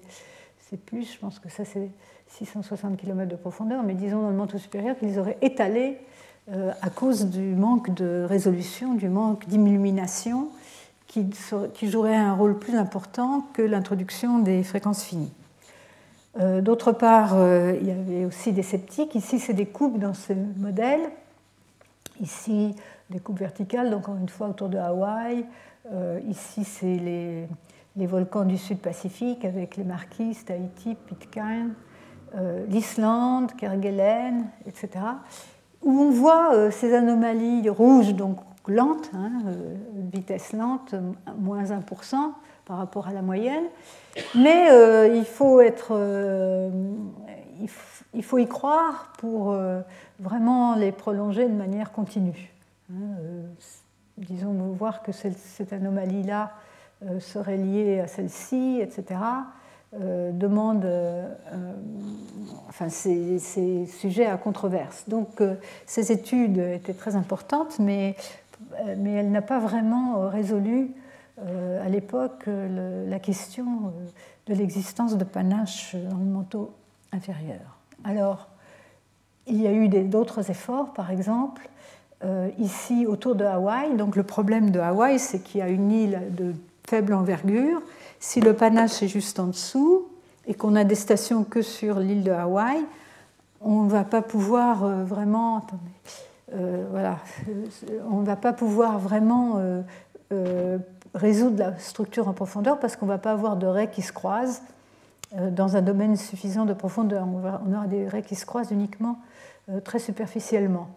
plus, je pense que ça, c'est 660 km de profondeur, mais disons dans le manteau supérieur qu'ils auraient étalé euh, à cause du manque de résolution, du manque d'illumination, qui, qui, jouerait un rôle plus important que l'introduction des fréquences finies. Euh, d'autre part, euh, il y avait aussi des sceptiques. Ici, c'est des coupes dans ce modèle. Ici, des coupes verticales, donc encore une fois autour de Hawaï. ici, c'est les, les, volcans du sud Pacifique avec les marquises, Tahiti, Pitcairn. Euh, l'Islande, Kerguelen, etc., où on voit euh, ces anomalies rouges, donc lentes, hein, euh, vitesse lente, moins 1% par rapport à la moyenne. Mais il, faut être, il, faut y croire pour vraiment les prolonger de manière continue. Hein, disons, voir que cette anomalie-là serait liée à celle-ci, etc. Euh, demande, euh, euh, enfin, c'est sujet à controverse. Donc, ces études étaient très importantes, mais, mais elle n'a pas vraiment résolu à l'époque la question de l'existence de panache dans le manteau inférieur. Alors, il y a eu d'autres efforts, par exemple, ici autour de Hawaï. Donc, le problème de Hawaï, c'est qu'il y a une île de faible envergure si le panache est juste en dessous et qu'on a des stations que sur l'île de Hawaï, on ne va pas pouvoir euh, vraiment. Euh, voilà, on ne va pas pouvoir vraiment euh, résoudre la structure en profondeur parce qu'on ne va pas avoir de raies qui se croisent dans un domaine suffisant de profondeur. On, aura des raies qui se croisent uniquement très superficiellement.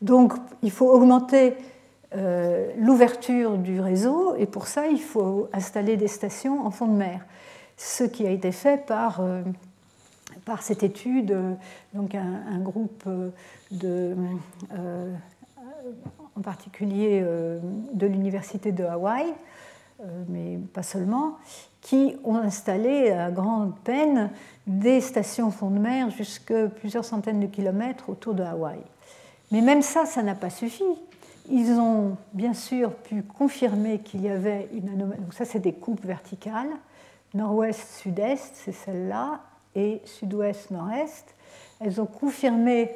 Donc, il faut augmenter euh, l'ouverture du réseau et pour ça il faut installer des stations en fond de mer. Ce qui a été fait par, euh, cette étude, euh, donc un, groupe de, en particulier de l'université de Hawaï, mais pas seulement, qui ont installé à grande peine des stations fond de mer jusque plusieurs centaines de kilomètres autour de Hawaï. Mais même ça, ça n'a pas suffi. Ils ont bien sûr pu confirmer qu'il y avait une anomalie. Donc ça, c'est des coupes verticales. Nord-ouest-sud-est, c'est celle-là, et sud-ouest-nord-est. Elles ont confirmé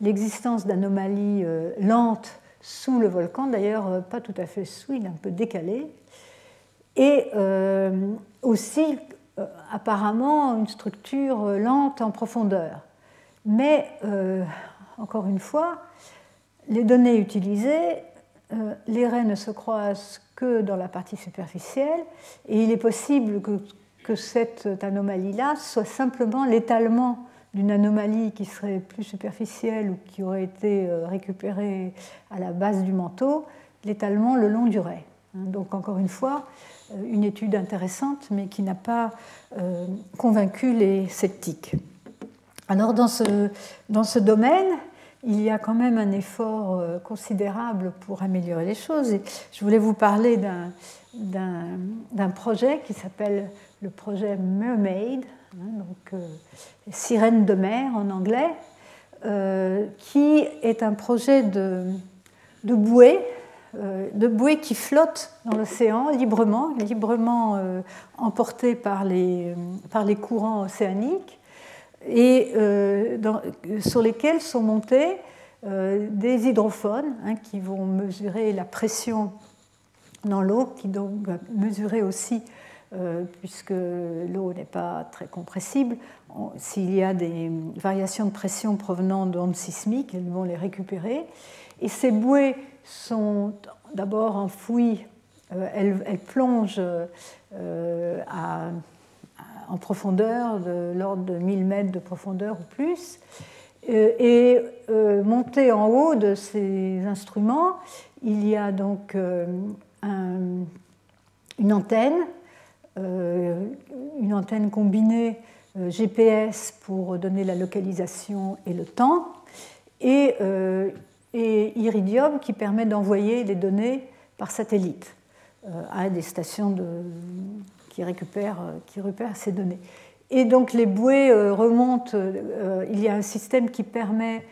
l'existence d'anomalies euh, lentes sous le volcan, d'ailleurs euh, pas tout à fait sous, il est un peu décalé. Et euh, aussi, apparemment, une structure lente en profondeur. Mais, encore une fois, les données utilisées, euh, les raies ne se croisent que dans la partie superficielle, et il est possible que, cette anomalie-là soit simplement l'étalement d'une anomalie qui serait plus superficielle ou qui aurait été euh, récupérée à la base du manteau, l'étalement le long du ray. Hein, donc encore une fois, euh, une étude intéressante, mais qui n'a pas convaincu les sceptiques. Alors dans ce, dans ce domaine, il y a quand même un effort euh, considérable pour améliorer les choses. Je voulais vous parler d'un projet qui s'appelle le projet Mermaid, hein, donc euh, sirène de mer en anglais, euh, qui est un projet de, de bouée, de bouée qui flotte dans l'océan librement, librement emportée par les, par les courants océaniques et euh, sur lesquels sont montés euh, des hydrophones hein, qui vont mesurer la pression dans l'eau, qui donc va mesurer aussi, euh, puisque l'eau n'est pas très compressible, s'il y a des variations de pression provenant d'ondes sismiques, elles vont les récupérer. Et ces bouées sont d'abord enfouies, elles, elles, plongent à en profondeur, de l'ordre de 1000 mètres de profondeur ou plus. Euh, et euh, monté en haut de ces instruments, il y a donc euh, une antenne, une antenne combinée GPS pour donner la localisation et le temps, et, Iridium qui permet d'envoyer les données par satellite à des stations de, qui, récupèrent, qui récupèrent ces données. Et donc les bouées remontent, il y a un système qui permet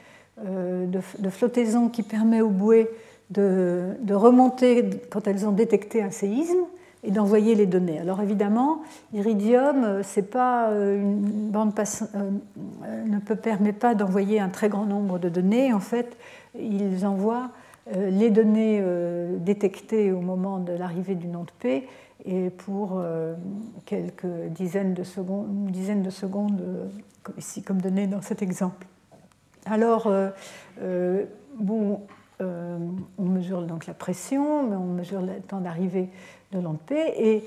de, de flottaison qui permet aux bouées de, remonter quand elles ont détecté un séisme et d'envoyer les données. Alors évidemment, Iridium euh, c'est pas euh, une bande euh, ne permet pas d'envoyer un très grand nombre de données. En fait, ils envoient les données détectées au moment de l'arrivée du nom de paix et pour quelques dizaines de secondes, une dizaine de secondes, ici comme donné dans cet exemple. Alors, bon, euh, on mesure donc la pression, mais on mesure le temps d'arrivée de paix. Et,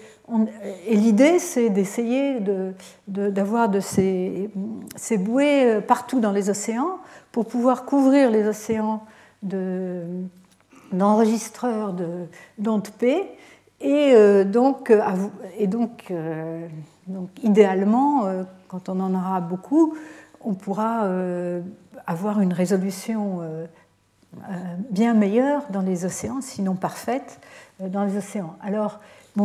et l'idée, c'est d'essayer d'avoir de, ces, bouées euh, partout dans les océans pour pouvoir couvrir les océans d'enregistreurs de, d'ondes P. Et euh, donc, et donc, donc idéalement, quand on en aura beaucoup, on pourra avoir une résolution euh, bien meilleure dans les océans, sinon parfaite euh, dans les océans. Alors,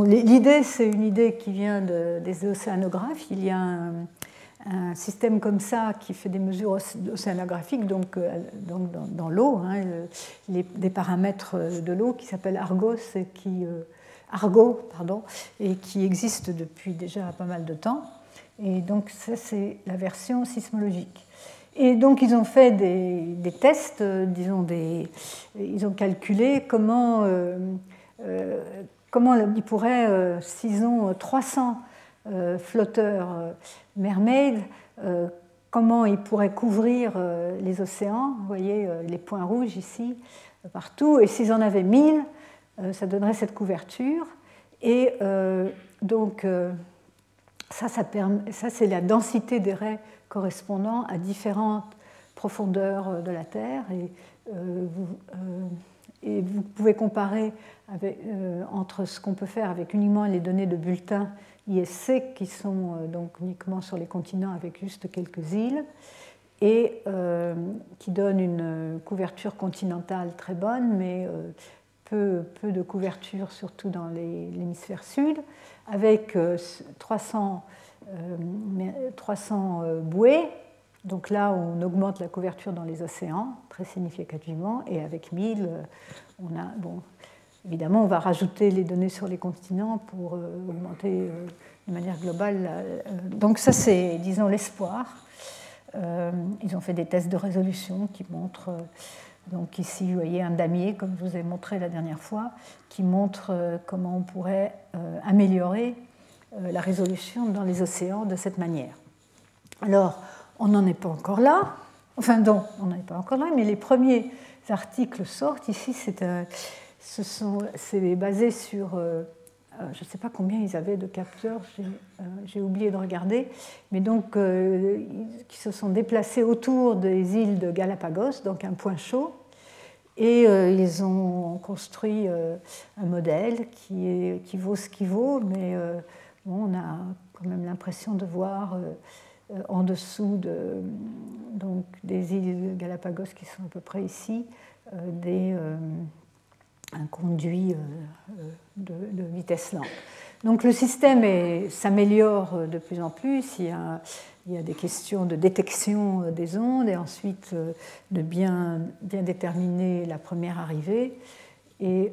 l'idée, c'est une idée qui vient des océanographes. Il y a un, système comme ça qui fait des mesures océanographiques, donc, euh, dans, l'eau, hein, des paramètres de l'eau qui s'appellent Argos et qui, Argo, pardon, et qui existe depuis déjà pas mal de temps. Et donc ça, c'est la version sismologique. Et donc ils ont fait des, tests, euh, disons des, ils ont calculé comment, euh, euh, comment ils pourraient, s'ils ont 300 flotteurs mermaids, comment ils pourraient couvrir les océans. Vous voyez les points rouges ici, partout. Et s'ils en avaient 1000, ça donnerait cette couverture. Et donc ça, ça, ça c'est la densité des raies correspondant à différentes profondeurs euh, de la Terre. Et, euh, vous, euh, pouvez comparer entre ce qu'on peut faire avec uniquement les données de bulletin ISC, qui sont donc uniquement sur les continents avec juste quelques îles, et qui donnent une couverture continentale très bonne, mais peu, de couverture, surtout dans l'hémisphère sud, avec 300 300 euh, euh, bouées. Donc là, on augmente la couverture dans les océans très significativement. Et avec 1000, euh, on a, bon, évidemment, on va rajouter les données sur les continents pour augmenter de manière globale. Donc ça, c'est, disons, l'espoir. ils ont fait des tests de résolution qui montrent, donc ici, vous voyez un damier, comme je vous ai montré la dernière fois, qui montre comment on pourrait améliorer euh, la résolution dans les océans de cette manière. Alors, on n'en est pas encore là, enfin non, on n'en est pas encore là, mais les premiers articles sortent. Ici, c'est basé sur, euh, euh, je ne sais pas combien ils avaient de capteurs, j'ai oublié de regarder, mais donc qui se sont déplacés autour des îles de Galapagos, donc un point chaud, et ils ont construit un modèle qui, qui, vaut ce qu'il vaut, mais on a quand même l'impression de voir euh, euh, en dessous de, donc, des îles Galapagos qui sont à peu près ici, euh, des, un conduit de, vitesse lente. Donc le système s'améliore de plus en plus. Il y, a, des questions de détection des ondes et ensuite de bien, bien déterminer la première arrivée. Et,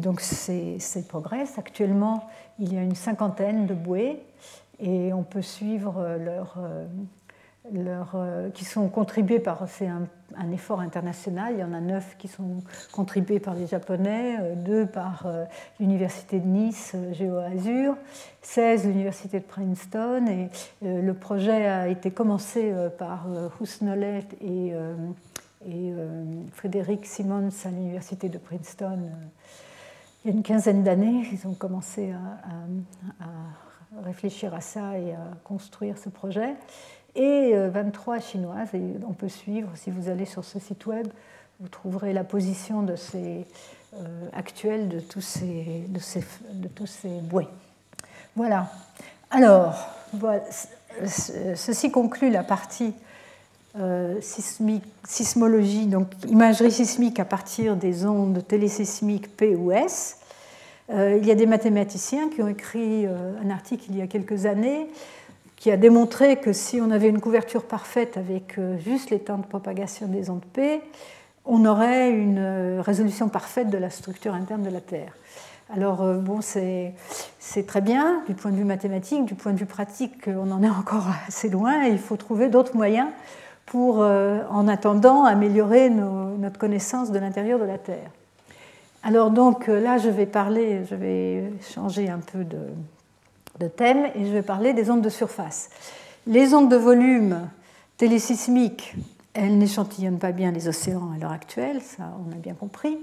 donc c'est progresse. Actuellement, il y a une cinquantaine de bouées et on peut suivre leur, leur, qui sont contribués par c'est un, effort international. Il y en a neuf qui sont contribués par les Japonais, deux par euh, l'université de Nice, euh, GeoAzur, 16 l'université de Princeton. Et euh, le projet a été commencé par Husnolet et, et Frédéric Simons à l'université de Princeton il y a une quinzaine d'années, ils ont commencé à, réfléchir à ça et à construire ce projet. Et 23 euh, chinoises, et on peut suivre, si vous allez sur ce site web, vous trouverez la position euh, actuelle de tous ces, de, bouées. Voilà. Alors, voilà. ceci conclut la partie sismologie, donc imagerie sismique à partir des ondes télésismiques P ou S. il y a des mathématiciens qui ont écrit un article il y a quelques années qui a démontré que si on avait une couverture parfaite avec euh, juste les temps de propagation des ondes P, on aurait une euh, résolution parfaite de la structure interne de la Terre. Alors, euh, bon, c'est très bien du point de vue mathématique, du point de vue pratique, on en est encore assez loin et il faut trouver d'autres moyens pour, en attendant, améliorer notre connaissance de l'intérieur de la Terre. Alors, donc là, je vais parler, je vais changer un peu de, de thème et je vais parler des ondes de surface. Les ondes de volume télésismiques, elles n'échantillonnent pas bien les océans à l'heure actuelle, ça on a bien compris.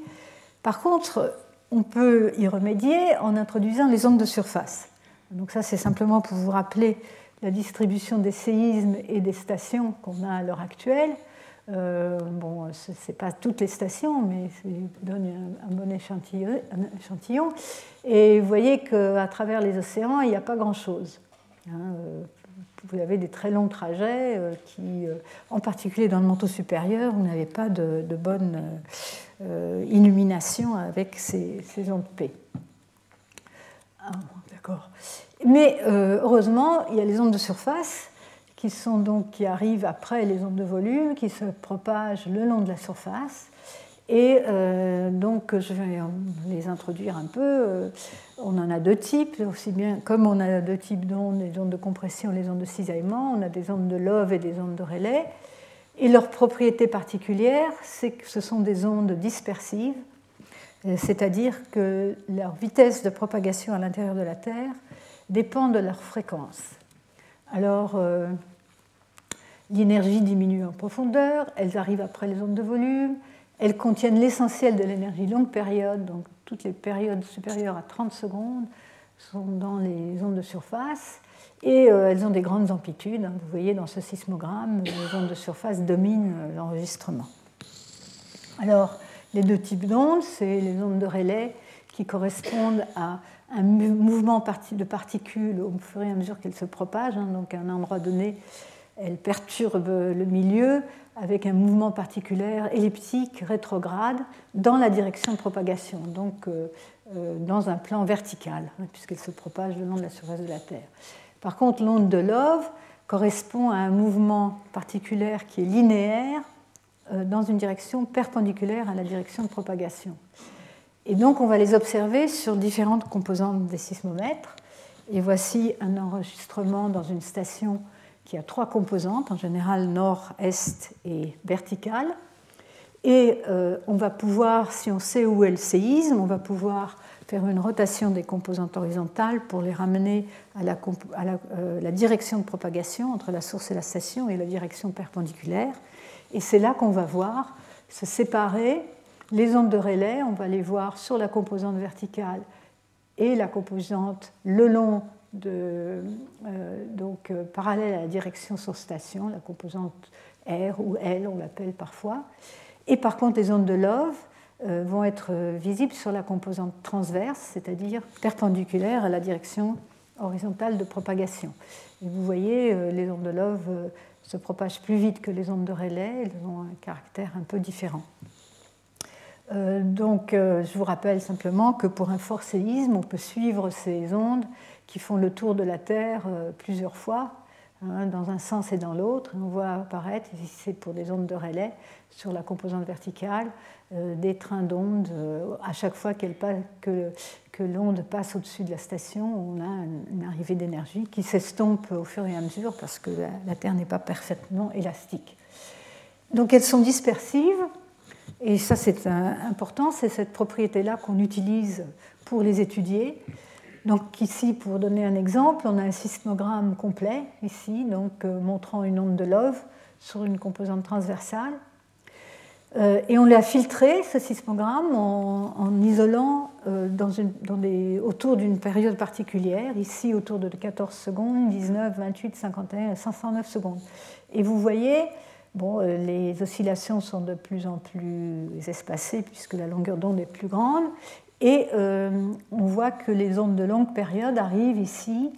Par contre, on peut y remédier en introduisant les ondes de surface. Donc ça, c'est simplement pour vous rappeler la distribution des séismes et des stations qu'on a à l'heure actuelle. Euh, bon, ce n'est pas toutes les stations, mais ça donne un, bon échantillon, Et vous voyez qu'à travers les océans, il n'y a pas grand-chose. Hein, euh, vous avez des très longs trajets euh, qui, en particulier dans le manteau supérieur, vous n'avez pas de, bonne illumination avec ces, ondes P. Ah, d'accord. Mais heureusement, il y a les ondes de surface qui, sont donc, qui arrivent après les ondes de volume, qui se propagent le long de la surface. Et euh, donc, je vais les introduire un peu. Euh, on en a deux types, aussi bien comme on a deux types d'ondes, les ondes de compression, les ondes de cisaillement, on a des ondes de Love et des ondes de relais. Et leur propriété particulière, c'est que ce sont des ondes dispersives, euh, c'est-à-dire que leur vitesse de propagation à l'intérieur de la Terre dépend de leur fréquence. Alors, euh, l'énergie diminue en profondeur, elles arrivent après les ondes de volume, elles contiennent l'essentiel de l'énergie longue période, donc toutes les périodes supérieures à 30 secondes sont dans les ondes de surface, et euh, elles ont des grandes amplitudes. Hein. Vous voyez dans ce sismogramme, les ondes de surface dominent euh, l'enregistrement. Alors, les deux types d'ondes, c'est les ondes de relais qui correspondent à un mouvement de particules au fur et à mesure qu'elles se propagent. Hein, donc à un endroit donné, elles perturbent le milieu avec un mouvement particulier elliptique rétrograde dans la direction de propagation, donc euh, euh, dans un plan vertical, hein, puisqu'elles se propagent le long de la surface de la Terre. Par contre, l'onde de Love correspond à un mouvement particulier qui est linéaire euh, dans une direction perpendiculaire à la direction de propagation. Et donc, on va les observer sur différentes composantes des sismomètres. Et voici un enregistrement dans une station qui a trois composantes, en général nord, est et verticale. Et euh, on va pouvoir, si on sait où est le séisme, on va pouvoir faire une rotation des composantes horizontales pour les ramener à la, euh, la direction de propagation entre la source et la station et la direction perpendiculaire. Et c'est là qu'on va voir se séparer les ondes de relais, on va les voir sur la composante verticale et la composante le long euh, donc euh, parallèle à la direction sur station, la composante R ou L, on l'appelle parfois. Et par contre, les ondes de Love euh, vont être visibles sur la composante transverse, c'est-à-dire perpendiculaire à la direction horizontale de propagation. Et vous voyez, les ondes de Love se propagent plus vite que les ondes de relais, elles ont un caractère un peu différent. Euh, donc, euh, je vous rappelle simplement que pour un fort séisme, on peut suivre ces ondes qui font le tour de la Terre euh, plusieurs fois, hein, dans un sens et dans l'autre. On voit apparaître, ici c'est pour des ondes de relais, sur la composante verticale, des trains d'ondes. à chaque fois que, que l'onde passe au-dessus de la station, on a une arrivée d'énergie qui s'estompe au fur et à mesure parce que la Terre n'est pas parfaitement élastique. Donc elles sont dispersives et ça, c'est important, c'est cette propriété-là qu'on utilise pour les étudier. Donc ici, pour donner un exemple, on a un sismogramme complet, ici, donc euh, montrant une onde de Love sur une composante transversale. Euh, et on l'a filtré, ce sismogramme, en, isolant euh, autour d'une période particulière, ici autour de 14 secondes, 19, 28, 51, 509 secondes. Et vous voyez Bon, euh, les oscillations sont de plus en plus espacées puisque la longueur d'onde est plus grande. Et euh, on voit que les ondes de longue période arrivent ici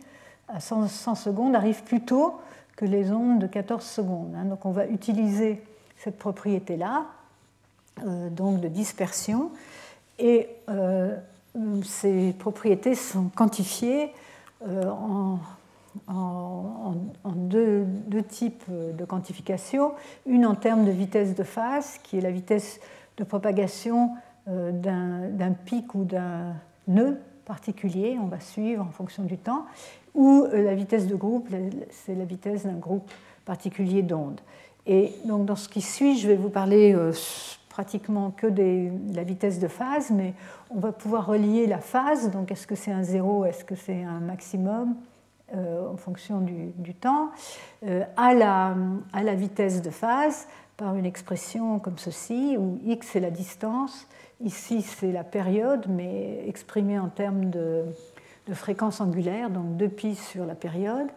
à 100, secondes arrivent plus tôt que les ondes de 14 secondes. Hein. Donc on va utiliser cette propriété-là, euh, donc de dispersion, et ces propriétés sont quantifiées euh, en, deux, types de quantification. Une en termes de vitesse de phase, qui est la vitesse de propagation d'un pic ou d'un nœud particulier, on va suivre en fonction du temps, ou la vitesse de groupe, c'est la vitesse d'un groupe particulier d'ondes. Et donc dans ce qui suit, je vais vous parler euh, pratiquement que de la vitesse de phase, mais on va pouvoir relier la phase, donc est-ce que c'est un zéro, est-ce que c'est un maximum, euh, en fonction du, temps, euh, à, la, la, vitesse de phase par une expression comme ceci, où x est la distance, ici c'est la période, mais exprimée en termes de, fréquence angulaire, donc 2π sur la période.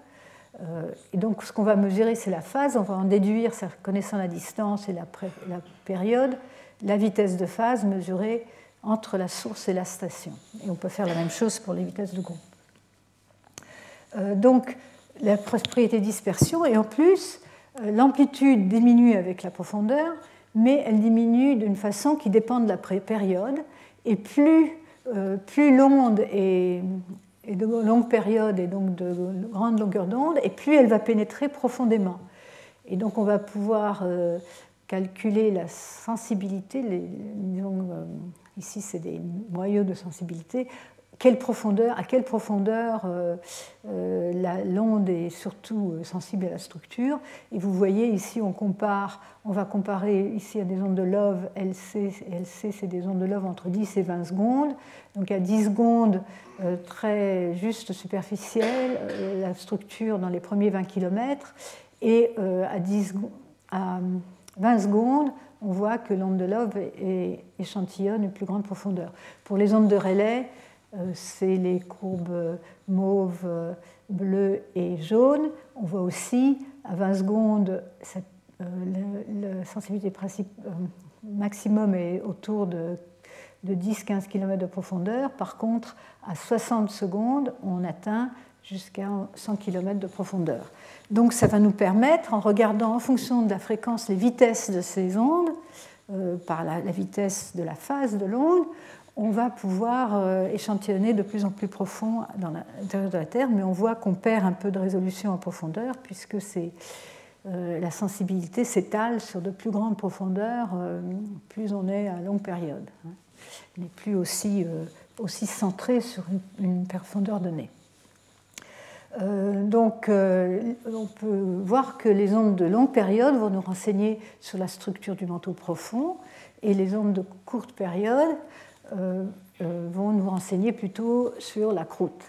Euh, et donc, ce qu'on va mesurer, c'est la phase. On va en déduire, connaissant la distance et la, période, la vitesse de phase mesurée entre la source et la station. Et on peut faire la même chose pour les vitesses de groupe. Euh, donc, la propriété dispersion, et en plus, euh, l'amplitude diminue avec la profondeur, mais elle diminue d'une façon qui dépend de la période. Et plus, plus l'onde est, de longues périodes et donc de grandes longueurs d'onde, et plus elle va pénétrer profondément. Et donc on va pouvoir euh, calculer la sensibilité, euh, ici c'est des moyeux de sensibilité, quelle profondeur, à quelle profondeur euh, euh, l'onde est surtout euh, sensible à la structure. Et vous voyez ici, on compare, on va comparer ici à des ondes de Love, LC, LC c'est des ondes de Love entre 10 et 20 secondes. Donc à 10 secondes, très juste superficielle, la structure dans les premiers 20 km. Et à, 10, à 20 secondes, on voit que l'onde de Love échantillonne une plus grande profondeur. Pour les ondes de relais, euh, c'est les courbes mauve, bleu et jaune. On voit aussi à 20 secondes, euh, la sensibilité euh, maximum est autour de, 10-15 km de profondeur. Par contre, à 60 secondes, on atteint jusqu'à 100 km de profondeur. Donc ça va nous permettre, en regardant en fonction de la fréquence les vitesses de ces ondes, par la, vitesse de la phase de l'onde, on va pouvoir euh, échantillonner de plus en plus profond dans l'intérieur de la Terre, mais on voit qu'on perd un peu de résolution en profondeur puisque euh, la sensibilité s'étale sur de plus grandes profondeurs, euh, plus on est à longue période. Hein. N'est plus aussi, centré sur une, profondeur donnée. donc, on peut voir que les ondes de longue période vont nous renseigner sur la structure du manteau profond et les ondes de courte période vont nous renseigner plutôt sur la croûte.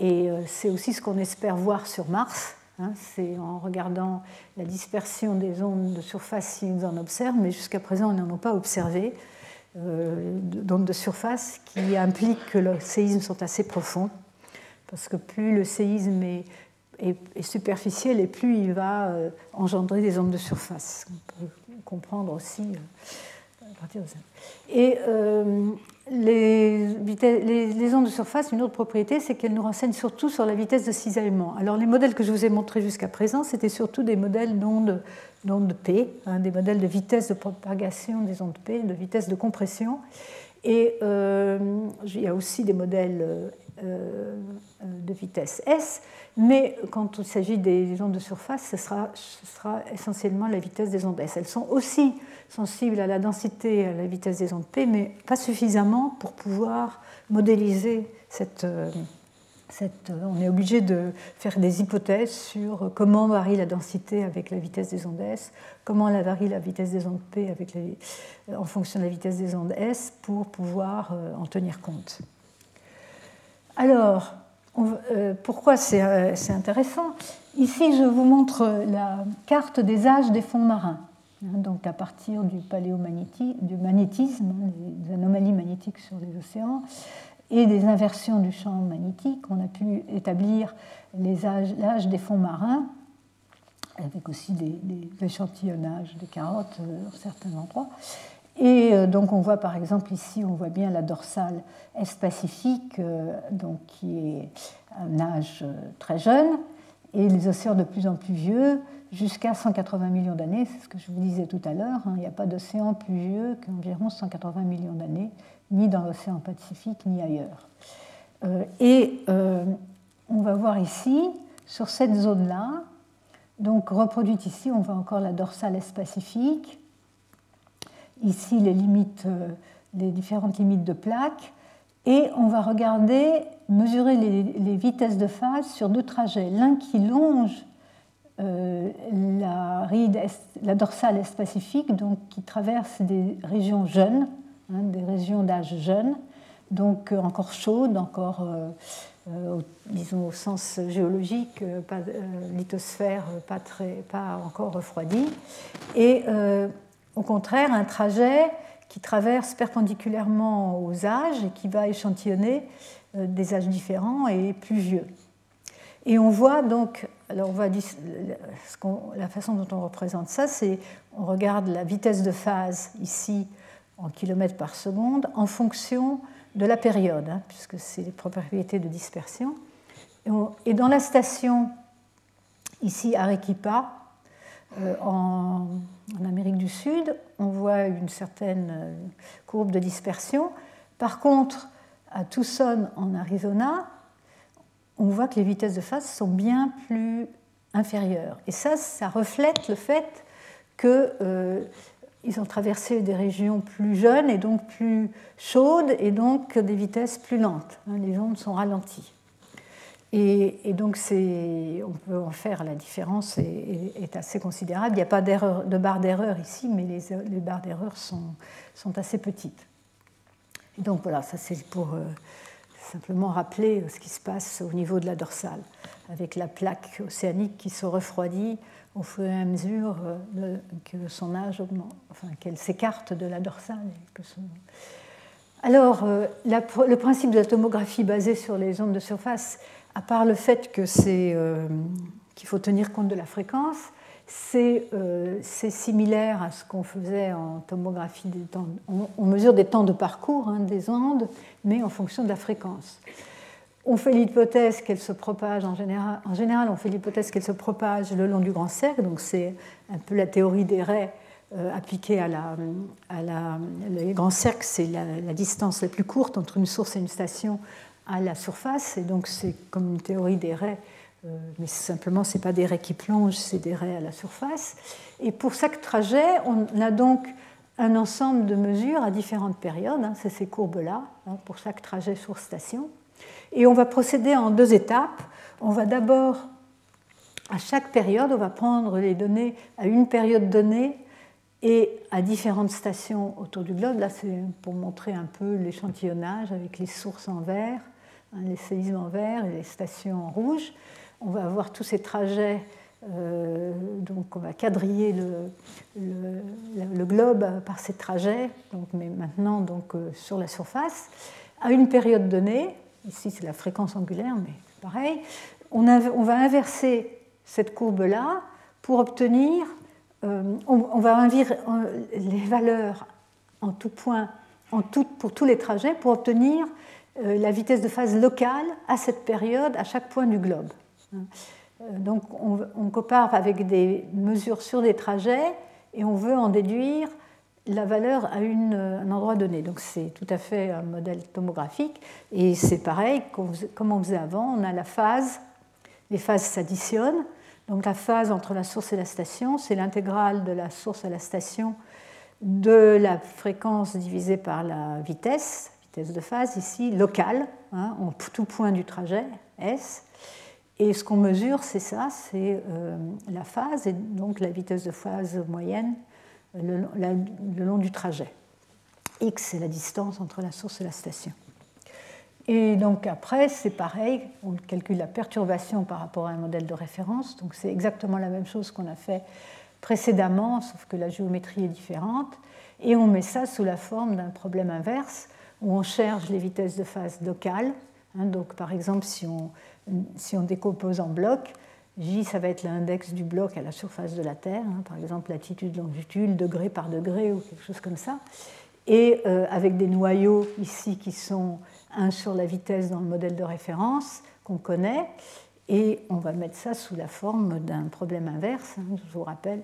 Et euh, c'est aussi ce qu'on espère voir sur Mars. Hein. c'est en regardant la dispersion des ondes de surface si nous en observons, mais jusqu'à présent, on n'en pas observé d'ondes de surface qui impliquent que les séismes sont assez profonds, parce que plus le séisme est, est, superficiel et plus il va engendrer des ondes de surface. On peut comprendre aussi et euh, les, ondes de surface, une autre propriété, c'est qu'elles nous renseignent surtout sur la vitesse de cisaillement. Alors les modèles que je vous ai montrés jusqu'à présent, c'était surtout des modèles d'ondes de P, hein, des modèles de vitesse de propagation des ondes P, de vitesse de compression. Et euh, il y a aussi des modèles de vitesse S, mais quand il s'agit des ondes de surface, ce sera, essentiellement la vitesse des ondes S. Elles sont aussi sensible à la densité et à la vitesse des ondes P, mais pas suffisamment pour pouvoir modéliser cette, euh, on est obligé de faire des hypothèses sur comment varie la densité avec la vitesse des ondes S, comment la varie la vitesse des ondes P avec en fonction de la vitesse des ondes S pour pouvoir euh, en tenir compte. Alors, euh, pourquoi c'est intéressant? Ici, je vous montre la carte des âges des fonds marins. Hein, donc à partir du paléomagnétisme, magnétisme, hein, des anomalies magnétiques sur les océans, et des inversions du champ magnétique, on a pu établir l'âge des fonds marins, avec aussi des, échantillonnages de carottes euh, dans certains endroits. Et euh, donc on voit par exemple ici, on voit bien la dorsale Est-Pacifique, euh, donc qui est un âge euh, très jeune, et les océans de plus en plus vieux, jusqu'à 180 millions d'années, c'est ce que je vous disais tout à l'heure, hein. il n'y a pas d'océan plus vieux qu'environ 180 millions d'années, ni dans l'océan Pacifique, ni ailleurs. et on va voir ici, sur cette zone-là, donc reproduite ici, on voit encore la dorsale Est-Pacifique, ici euh, les différentes limites de plaques, et on va regarder, mesurer les, vitesses de phase sur deux trajets. L'un qui longe euh, la, dorsale est-pacifique, donc qui traverse des régions jeunes, hein, des régions d'âge jeune, donc euh, encore chaudes, encore, disons au sens géologique, lithosphère pas, très, pas encore refroidie. Et au contraire un trajet qui traverse perpendiculairement aux âges et qui va échantillonner euh, des âges différents et plus vieux. Et on voit donc, alors on la façon dont on représente ça, c'est on regarde la vitesse de phase ici en kilomètres par seconde en fonction de la période, hein, puisque c'est les propriétés de dispersion. Et, dans la station ici Arequipa, euh, en, Amérique du Sud, on voit une certaine euh, courbe de dispersion. Par contre, à Tucson, en Arizona, on voit que les vitesses de phase sont bien plus inférieures. Et ça, ça reflète le fait qu'ils euh, ont traversé des régions plus jeunes et donc plus chaudes et donc des vitesses plus lentes. Les ondes sont ralenties. Et, donc, on peut en faire la différence est, est assez considérable. Il n'y a pas de barre d'erreur ici, mais les, barres d'erreur sont, assez petites. Et donc voilà, ça c'est pour euh, simplement rappeler ce qui se passe au niveau de la dorsale, avec la plaque océanique qui se refroidit au fur et à mesure euh, que son âge augmente, enfin qu'elle s'écarte de la dorsale. Alors, euh, le principe de la tomographie basée sur les ondes de surface à part le fait euh, qu'il faut tenir compte de la fréquence, c'est euh, similaire à ce qu'on faisait en tomographie. On, mesure des temps de parcours hein, des ondes, mais en fonction de la fréquence. On fait l'hypothèse qu'elle se propage en général. En général, on fait l'hypothèse qu'elle se propage le long du grand cercle, donc c'est un peu la théorie des raies euh, appliquée à la, le grand cercle, c'est la, distance la plus courte entre une source et une station à la surface, et donc c'est comme une théorie des raies, euh, mais simplement ce n'est pas des raies qui plongent, c'est des raies à la surface. Et pour chaque trajet, on a donc un ensemble de mesures à différentes périodes, hein, c'est ces courbes-là, hein, pour chaque trajet sur station. Et on va procéder en deux étapes. On va d'abord, à chaque période, on va prendre les données à une période donnée et à différentes stations autour du globe. Là, c'est pour montrer un peu l'échantillonnage avec les sources en vert, les séismes en vert et les stations en rouge. On va avoir tous ces trajets, euh, donc on va quadriller le, globe par ces trajets, donc, mais maintenant donc, euh, sur la surface, à une période donnée. Ici, c'est la fréquence angulaire, mais pareil. On, va inverser cette courbe-là pour obtenir, euh, on, va inverser les valeurs en tout point, en tout, pour tous les trajets, pour obtenir la vitesse de phase locale à cette période, à chaque point du globe. Euh, donc on, compare avec des mesures sur des trajets et on veut en déduire la valeur à un endroit donné. Donc c'est tout à fait un modèle tomographique et c'est pareil, comme on faisait avant, on a la phase, les phases s'additionnent. Donc la phase entre la source et la station, c'est l'intégrale de la source à la station de la fréquence divisée par la vitesse, de phase ici locale, hein, en tout point du trajet, S. Et ce qu'on mesure, c'est ça, c'est euh, la phase et donc la vitesse de phase moyenne le, le long du trajet. X, c'est la distance entre la source et la station. Et donc après, c'est pareil, on calcule la perturbation par rapport à un modèle de référence. Donc c'est exactement la même chose qu'on a fait précédemment, sauf que la géométrie est différente. Et on met ça sous la forme d'un problème inverse où on cherche les vitesses de phase locales. Hein, donc, par exemple, si on, si on, décompose en blocs, J, ça va être l'index du bloc à la surface de la Terre, hein, par exemple latitude, longitude, degré par degré ou quelque chose comme ça. Et euh, avec des noyaux ici qui sont un sur la vitesse dans le modèle de référence qu'on connaît. Et on va mettre ça sous la forme d'un problème inverse, hein, je vous rappelle,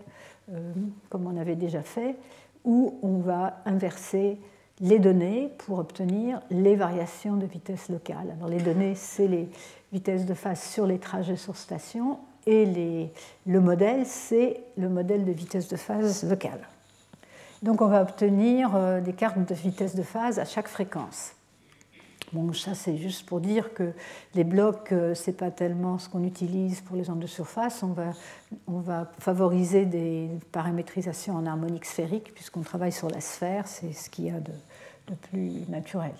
euh, comme on avait déjà fait, où on va inverser les données pour obtenir les variations de vitesse locale. Alors les données, c'est les vitesses de phase sur les trajets sur station et le modèle, c'est le modèle de vitesse de phase locale. Donc on va obtenir euh, des cartes de vitesse de phase à chaque fréquence. Bon, ça c'est juste pour dire que les blocs, euh, ce n'est pas tellement ce qu'on utilise pour les ondes de surface. On va, on va favoriser des paramétrisations en harmonique sphérique puisqu'on travaille sur la sphère, c'est ce qu'il y a de, de, plus naturel.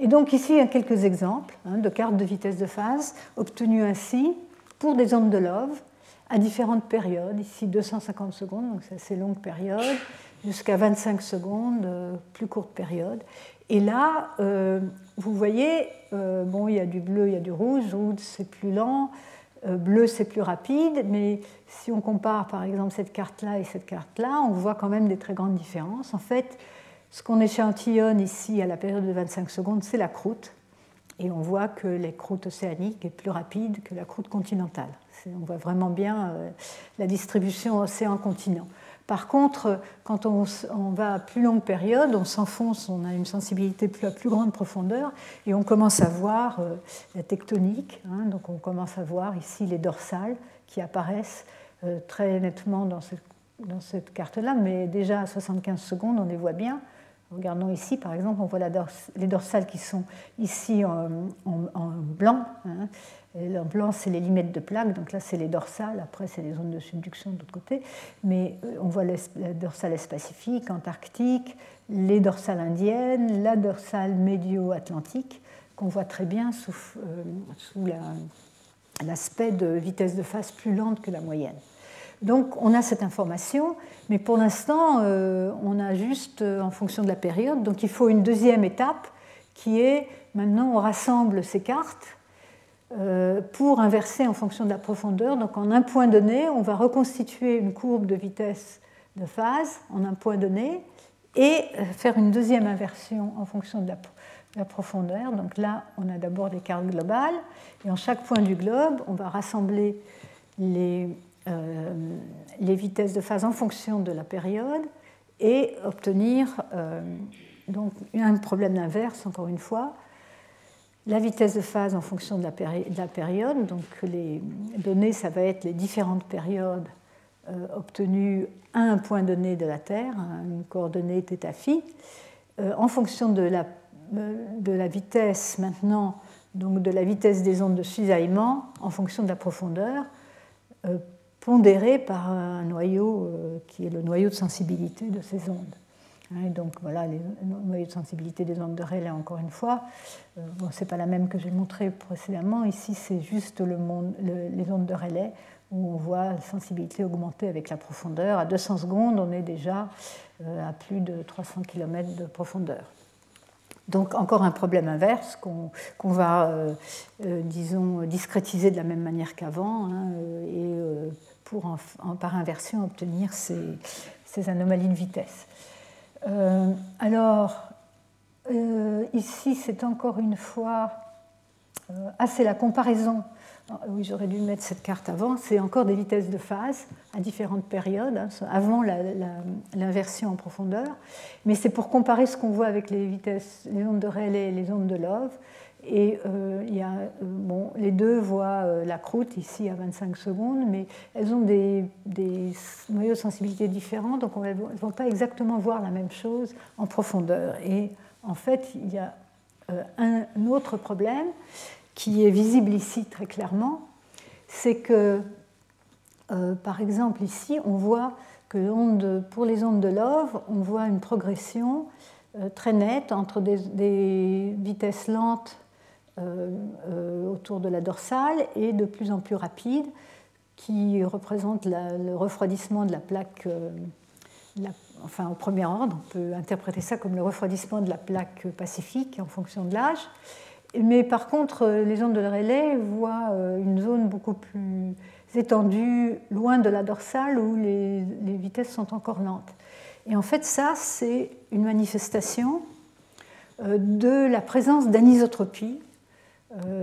Et donc ici, il y a quelques exemples hein, de cartes de vitesse de phase obtenues ainsi pour des ondes de Love à différentes périodes. Ici 250 secondes, donc c'est assez longue période, jusqu'à 25 secondes, euh, plus courte période. Et là, euh, vous voyez, euh, bon, il y a du bleu, il y a du rouge, rouge c'est plus lent, euh, bleu c'est plus rapide, mais si on compare par exemple cette carte-là et cette carte-là, on voit quand même des très grandes différences. En fait, ce qu'on échantillonne ici à la période de 25 secondes, c'est la croûte, et on voit que les croûtes océaniques est plus rapide que la croûte continentale. On voit vraiment bien la distribution océan-continent. Par contre, quand on, va à plus longue période, on s'enfonce, on a une sensibilité plus, à plus grande profondeur et on commence à voir euh, la tectonique. Hein. donc on commence à voir ici les dorsales qui apparaissent euh, très nettement dans cette, carte-là, mais déjà à 75 secondes, on les voit bien. Regardons ici, par exemple, on voit les dorsales qui sont ici en, blanc. Hein. En blanc, c'est les limites de plaque, donc là, c'est les dorsales, après, c'est les zones de subduction de l'autre côté. Mais euh, on voit les dorsales est-pacifique, antarctique, les dorsales indiennes, la dorsale médio-atlantique, qu'on voit très bien sous, euh, l'aspect de vitesse de phase plus lente que la moyenne. Donc on a cette information, mais pour l'instant, euh, on a juste en fonction de la période. Donc il faut une deuxième étape qui est maintenant on rassemble ces cartes pour inverser en fonction de la profondeur. Donc en un point donné, on va reconstituer une courbe de vitesse de phase en un point donné et euh, faire une deuxième inversion en fonction de la, profondeur. Donc là, on a d'abord des cartes globales et en chaque point du globe, on va rassembler les, euh, les vitesses de phase en fonction de la période et obtenir donc un problème d'inverse, encore une fois, la vitesse de phase en fonction de la, période. Donc les données, ça va être les différentes périodes euh, obtenues à un point donné de la Terre, une coordonnée θ phi. Euh, en fonction de la, de la, vitesse maintenant, donc de la vitesse des ondes de cisaillement, en fonction de la profondeur, euh, pondérée par un noyau qui est le noyau de sensibilité de ces ondes. Hein, donc voilà, les noyaux de sensibilité des ondes de Rayleigh, encore une fois. Euh, ce n'est pas la même que j'ai montré précédemment. Ici, c'est juste les ondes de Rayleigh où on voit la sensibilité augmenter avec la profondeur. À 200 secondes, on est déjà euh, à plus de 300 km de profondeur. Donc encore un problème inverse qu'on va, euh, disons, discrétiser de la même manière qu'avant hein, et pour par inversion obtenir ces, ces anomalies de vitesse. Euh, alors, euh, ici, c'est encore une fois. Euh, ah, c'est la comparaison. Ah, oui, j'aurais dû mettre cette carte avant. C'est encore des vitesses de phase à différentes périodes, hein, avant l'inversion en profondeur. Mais c'est pour comparer ce qu'on voit avec les vitesses, les ondes de Rayleigh et les ondes de Love. Et euh, y a, euh, bon, les deux voient euh, la croûte ici à 25 secondes, mais elles ont des, des noyaux de sensibilité différents, donc elles ne vont pas exactement voir la même chose en profondeur. Et en fait, il y a un autre problème qui est visible ici très clairement, c'est que, par exemple, ici, on voit que pour les ondes de Love, on voit une progression très nette entre des, vitesses lentes autour de la dorsale et de plus en plus rapide, qui représente le refroidissement de la plaque, euh, enfin au premier ordre, on peut interpréter ça comme le refroidissement de la plaque pacifique en fonction de l'âge. Mais par contre, les ondes de Rayleigh voient une zone beaucoup plus étendues loin de la dorsale où les, vitesses sont encore lentes. Et en fait, ça, c'est une manifestation de la présence d'anisotropie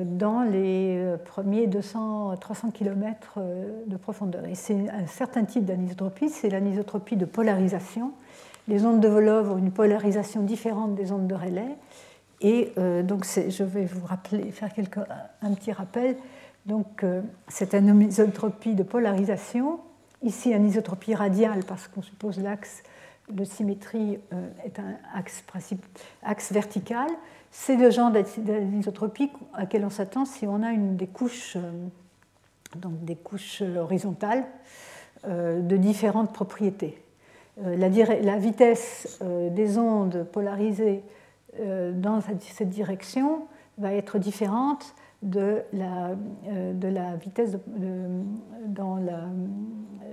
dans les premiers 200-300 km de profondeur. Et c'est un certain type d'anisotropie, c'est l'anisotropie de polarisation. Les ondes de Volov ont une polarisation différente des ondes de Rayleigh. Et euh, donc, je vais vous rappeler, faire un petit rappel. Donc, euh, c'est une anisotropie de polarisation. Ici, anisotropie radiale, parce qu'on suppose l'axe de symétrie euh, est un axe, axe vertical. C'est le genre d'anisotropie à laquelle on s'attend si on a une des couches, donc des couches horizontales de différentes propriétés. La, la, vitesse des ondes polarisées euh, dans cette direction va être différente de la, euh, de la vitesse dans, la,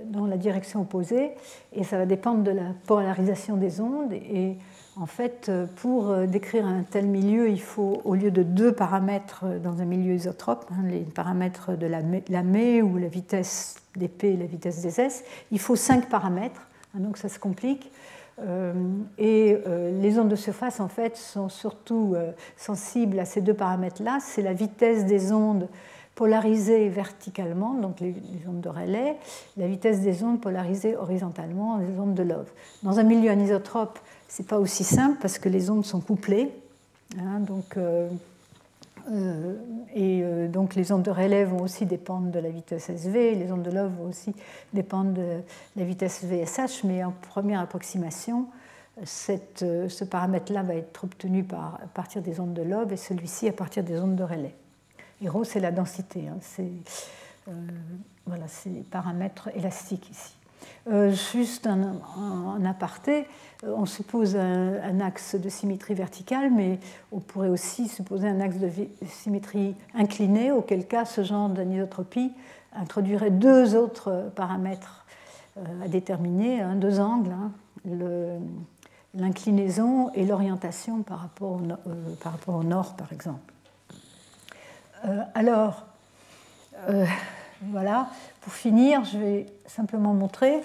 dans, la, direction opposée et ça va dépendre de la polarisation des ondes. Et en fait, pour décrire un tel milieu, il faut, au lieu de deux paramètres dans un milieu isotrope, hein, les paramètres de la, la ou la vitesse des P et la vitesse des S, il faut cinq paramètres, hein, donc ça se complique. Euh, et euh, les ondes de surface, en fait, sont surtout euh, sensibles à ces deux paramètres-là. C'est la vitesse des ondes polarisées verticalement, donc les, ondes de Rayleigh, la vitesse des ondes polarisées horizontalement, les ondes de Love. Dans un milieu anisotrope, ce n'est pas aussi simple parce que les ondes sont couplées. Hein, donc, et euh, donc les ondes de relais vont aussi dépendre de la vitesse SV, les ondes de Love vont aussi dépendre de la vitesse VSH, mais en première approximation, euh, ce paramètre-là va être obtenu par, à partir des ondes de Love et celui-ci à partir des ondes de relais. Et ρ, c'est la densité, hein, c'est voilà, les paramètres élastiques ici. Euh, juste un, aparté, euh, on suppose un, axe de symétrie verticale, mais on pourrait aussi supposer un axe de symétrie incliné, auquel cas ce genre d'anisotropie introduirait deux autres paramètres euh, à déterminer, hein, deux angles, hein, l'inclinaison et l'orientation par, rapport au, par rapport au nord, par exemple. alors, voilà, pour finir, je vais simplement montrer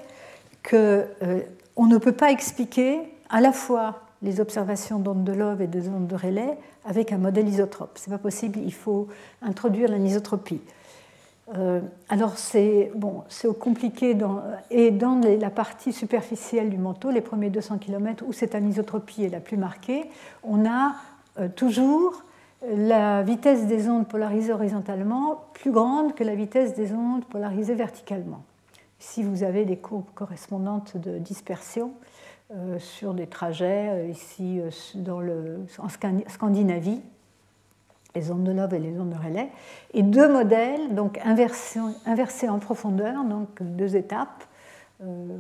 qu'on euh, ne peut pas expliquer à la fois les observations d'ondes de Love et ondes de Rayleigh avec un modèle isotrope. Ce n'est pas possible, il faut introduire l'anisotropie. Euh, alors c'est bon, compliqué et dans la partie superficielle du manteau, les premiers 200 km où cette anisotropie est la plus marquée, on a euh, toujours la vitesse des ondes polarisées horizontalement plus grande que la vitesse des ondes polarisées verticalement. Ici, vous avez des courbes correspondantes de dispersion euh, sur des trajets, euh, ici euh, dans le, en Scandinavie, les ondes de Love et les ondes de Rayleigh, et deux modèles, donc inversés, en profondeur, donc deux étapes, euh,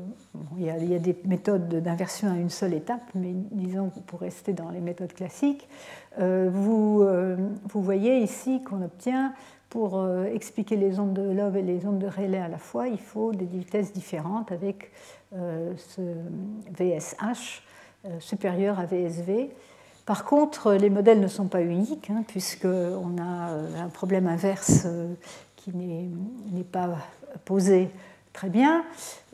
il, y a, des méthodes d'inversion à une seule étape, mais disons pour rester dans les méthodes classiques, vous, euh, vous, voyez ici qu'on obtient, pour expliquer les ondes de Love et les ondes de Rayleigh à la fois, il faut des vitesses différentes avec ce VSH supérieur à VSV. Par contre, les modèles ne sont pas uniques, hein, puisqu'on a un problème inverse qui n'est pas posé très bien,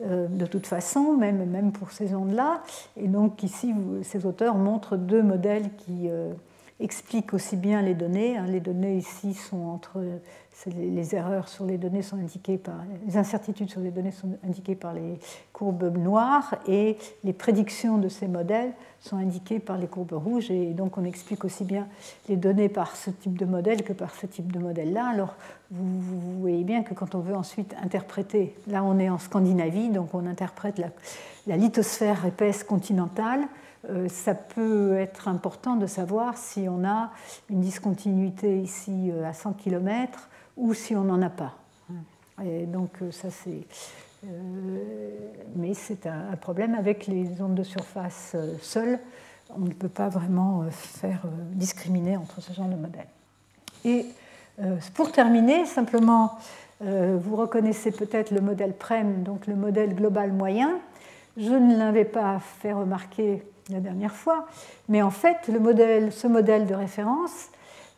euh, de toute façon, même, pour ces ondes-là. Et donc ici, ces auteurs montrent deux modèles qui euh, expliquent aussi bien les données. Hein. Les données ici sont entre les erreurs sur les données sont indiquées par les incertitudes sur les données sont indiquées par les courbes noires et les prédictions de ces modèles sont indiquées par les courbes rouges et donc on explique aussi bien les données par ce type de modèle que par ce type de modèle là. Alors vous, voyez bien que quand on veut ensuite interpréter, là on est en Scandinavie donc on interprète la, lithosphère épaisse continentale. Euh, ça peut être important de savoir si on a une discontinuité ici euh, à 100 km ou si on n'en a pas. Et donc euh, ça c'est... Mais c'est un, problème avec les ondes de surface seules. On ne peut pas vraiment faire discriminer entre ce genre de modèles. Et pour terminer, simplement, vous reconnaissez peut-être le modèle PREM, donc le modèle global moyen. Je ne l'avais pas fait remarquer la dernière fois, mais en fait, ce modèle de référence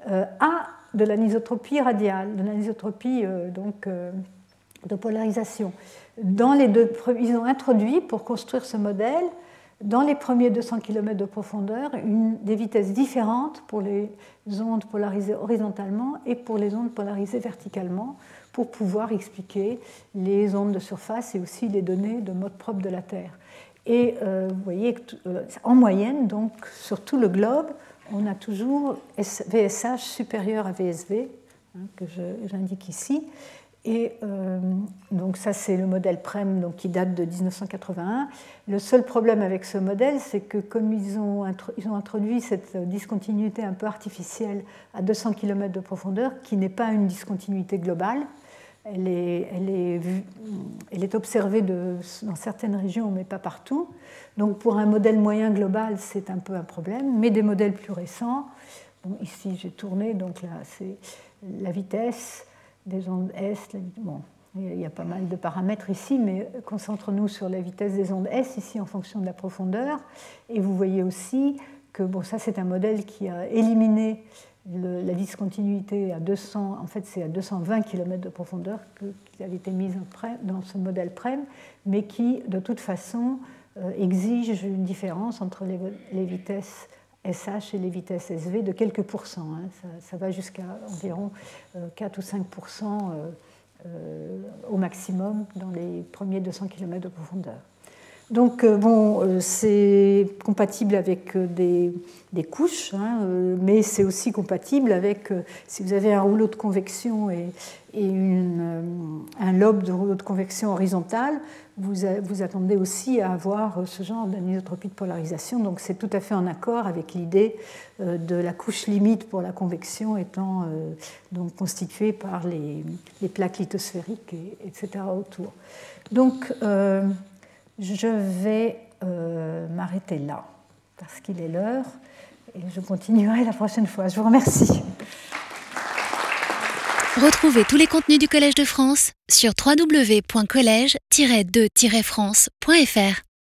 a de l'anisotropie radiale, de l'anisotropie euh, donc, euh, de polarisation. Dans les deux, ils ont introduit pour construire ce modèle dans les premiers 200 km de profondeur des vitesses différentes pour les ondes polarisées horizontalement et pour les ondes polarisées verticalement pour pouvoir expliquer les ondes de surface et aussi les données de mode propre de la Terre. Et euh, vous voyez euh, en moyenne, donc sur tout le globe, on a toujours VSH supérieur à VSV, hein, que j'indique ici. Et euh, donc ça, c'est le modèle PREM donc, qui date de 1981. Le seul problème avec ce modèle, c'est que comme ils ont, ils ont, introduit cette discontinuité un peu artificielle à 200 km de profondeur, qui n'est pas une discontinuité globale, elle est, observée dans certaines régions, mais pas partout. Donc pour un modèle moyen global, c'est un peu un problème. Mais des modèles plus récents, bon, ici j'ai tourné, donc là c'est la vitesse, des ondes S. Bon, il y a pas mal de paramètres ici, mais concentrons-nous sur la vitesse des ondes S ici en fonction de la profondeur. Et vous voyez aussi que bon, ça c'est un modèle qui a éliminé la discontinuité à 200, en fait c'est à 220 km de profondeur qui avait été mise dans ce modèle PREM, mais qui de toute façon euh, exige une différence entre les, vitesses SH et les vitesses SV de quelques pourcents. Hein. Ça, va jusqu'à environ 4 euh, ou 5% euh, euh, au maximum dans les premiers 200 km de profondeur. Donc, bon, c'est compatible avec des, couches, hein, mais c'est aussi compatible avec, si vous avez un rouleau de convection et, un lobe de rouleau de convection horizontal, vous, attendez aussi à avoir ce genre d'anisotropie de polarisation. Donc c'est tout à fait en accord avec l'idée euh, de la couche limite pour la convection étant euh, donc constituée par les, plaques lithosphériques, etc. autour. Donc euh, je vais m'arrêter là parce qu'il est l'heure et je continuerai la prochaine fois. Je vous remercie. Retrouvez tous les contenus du Collège de France sur www.colège-2-france.fr.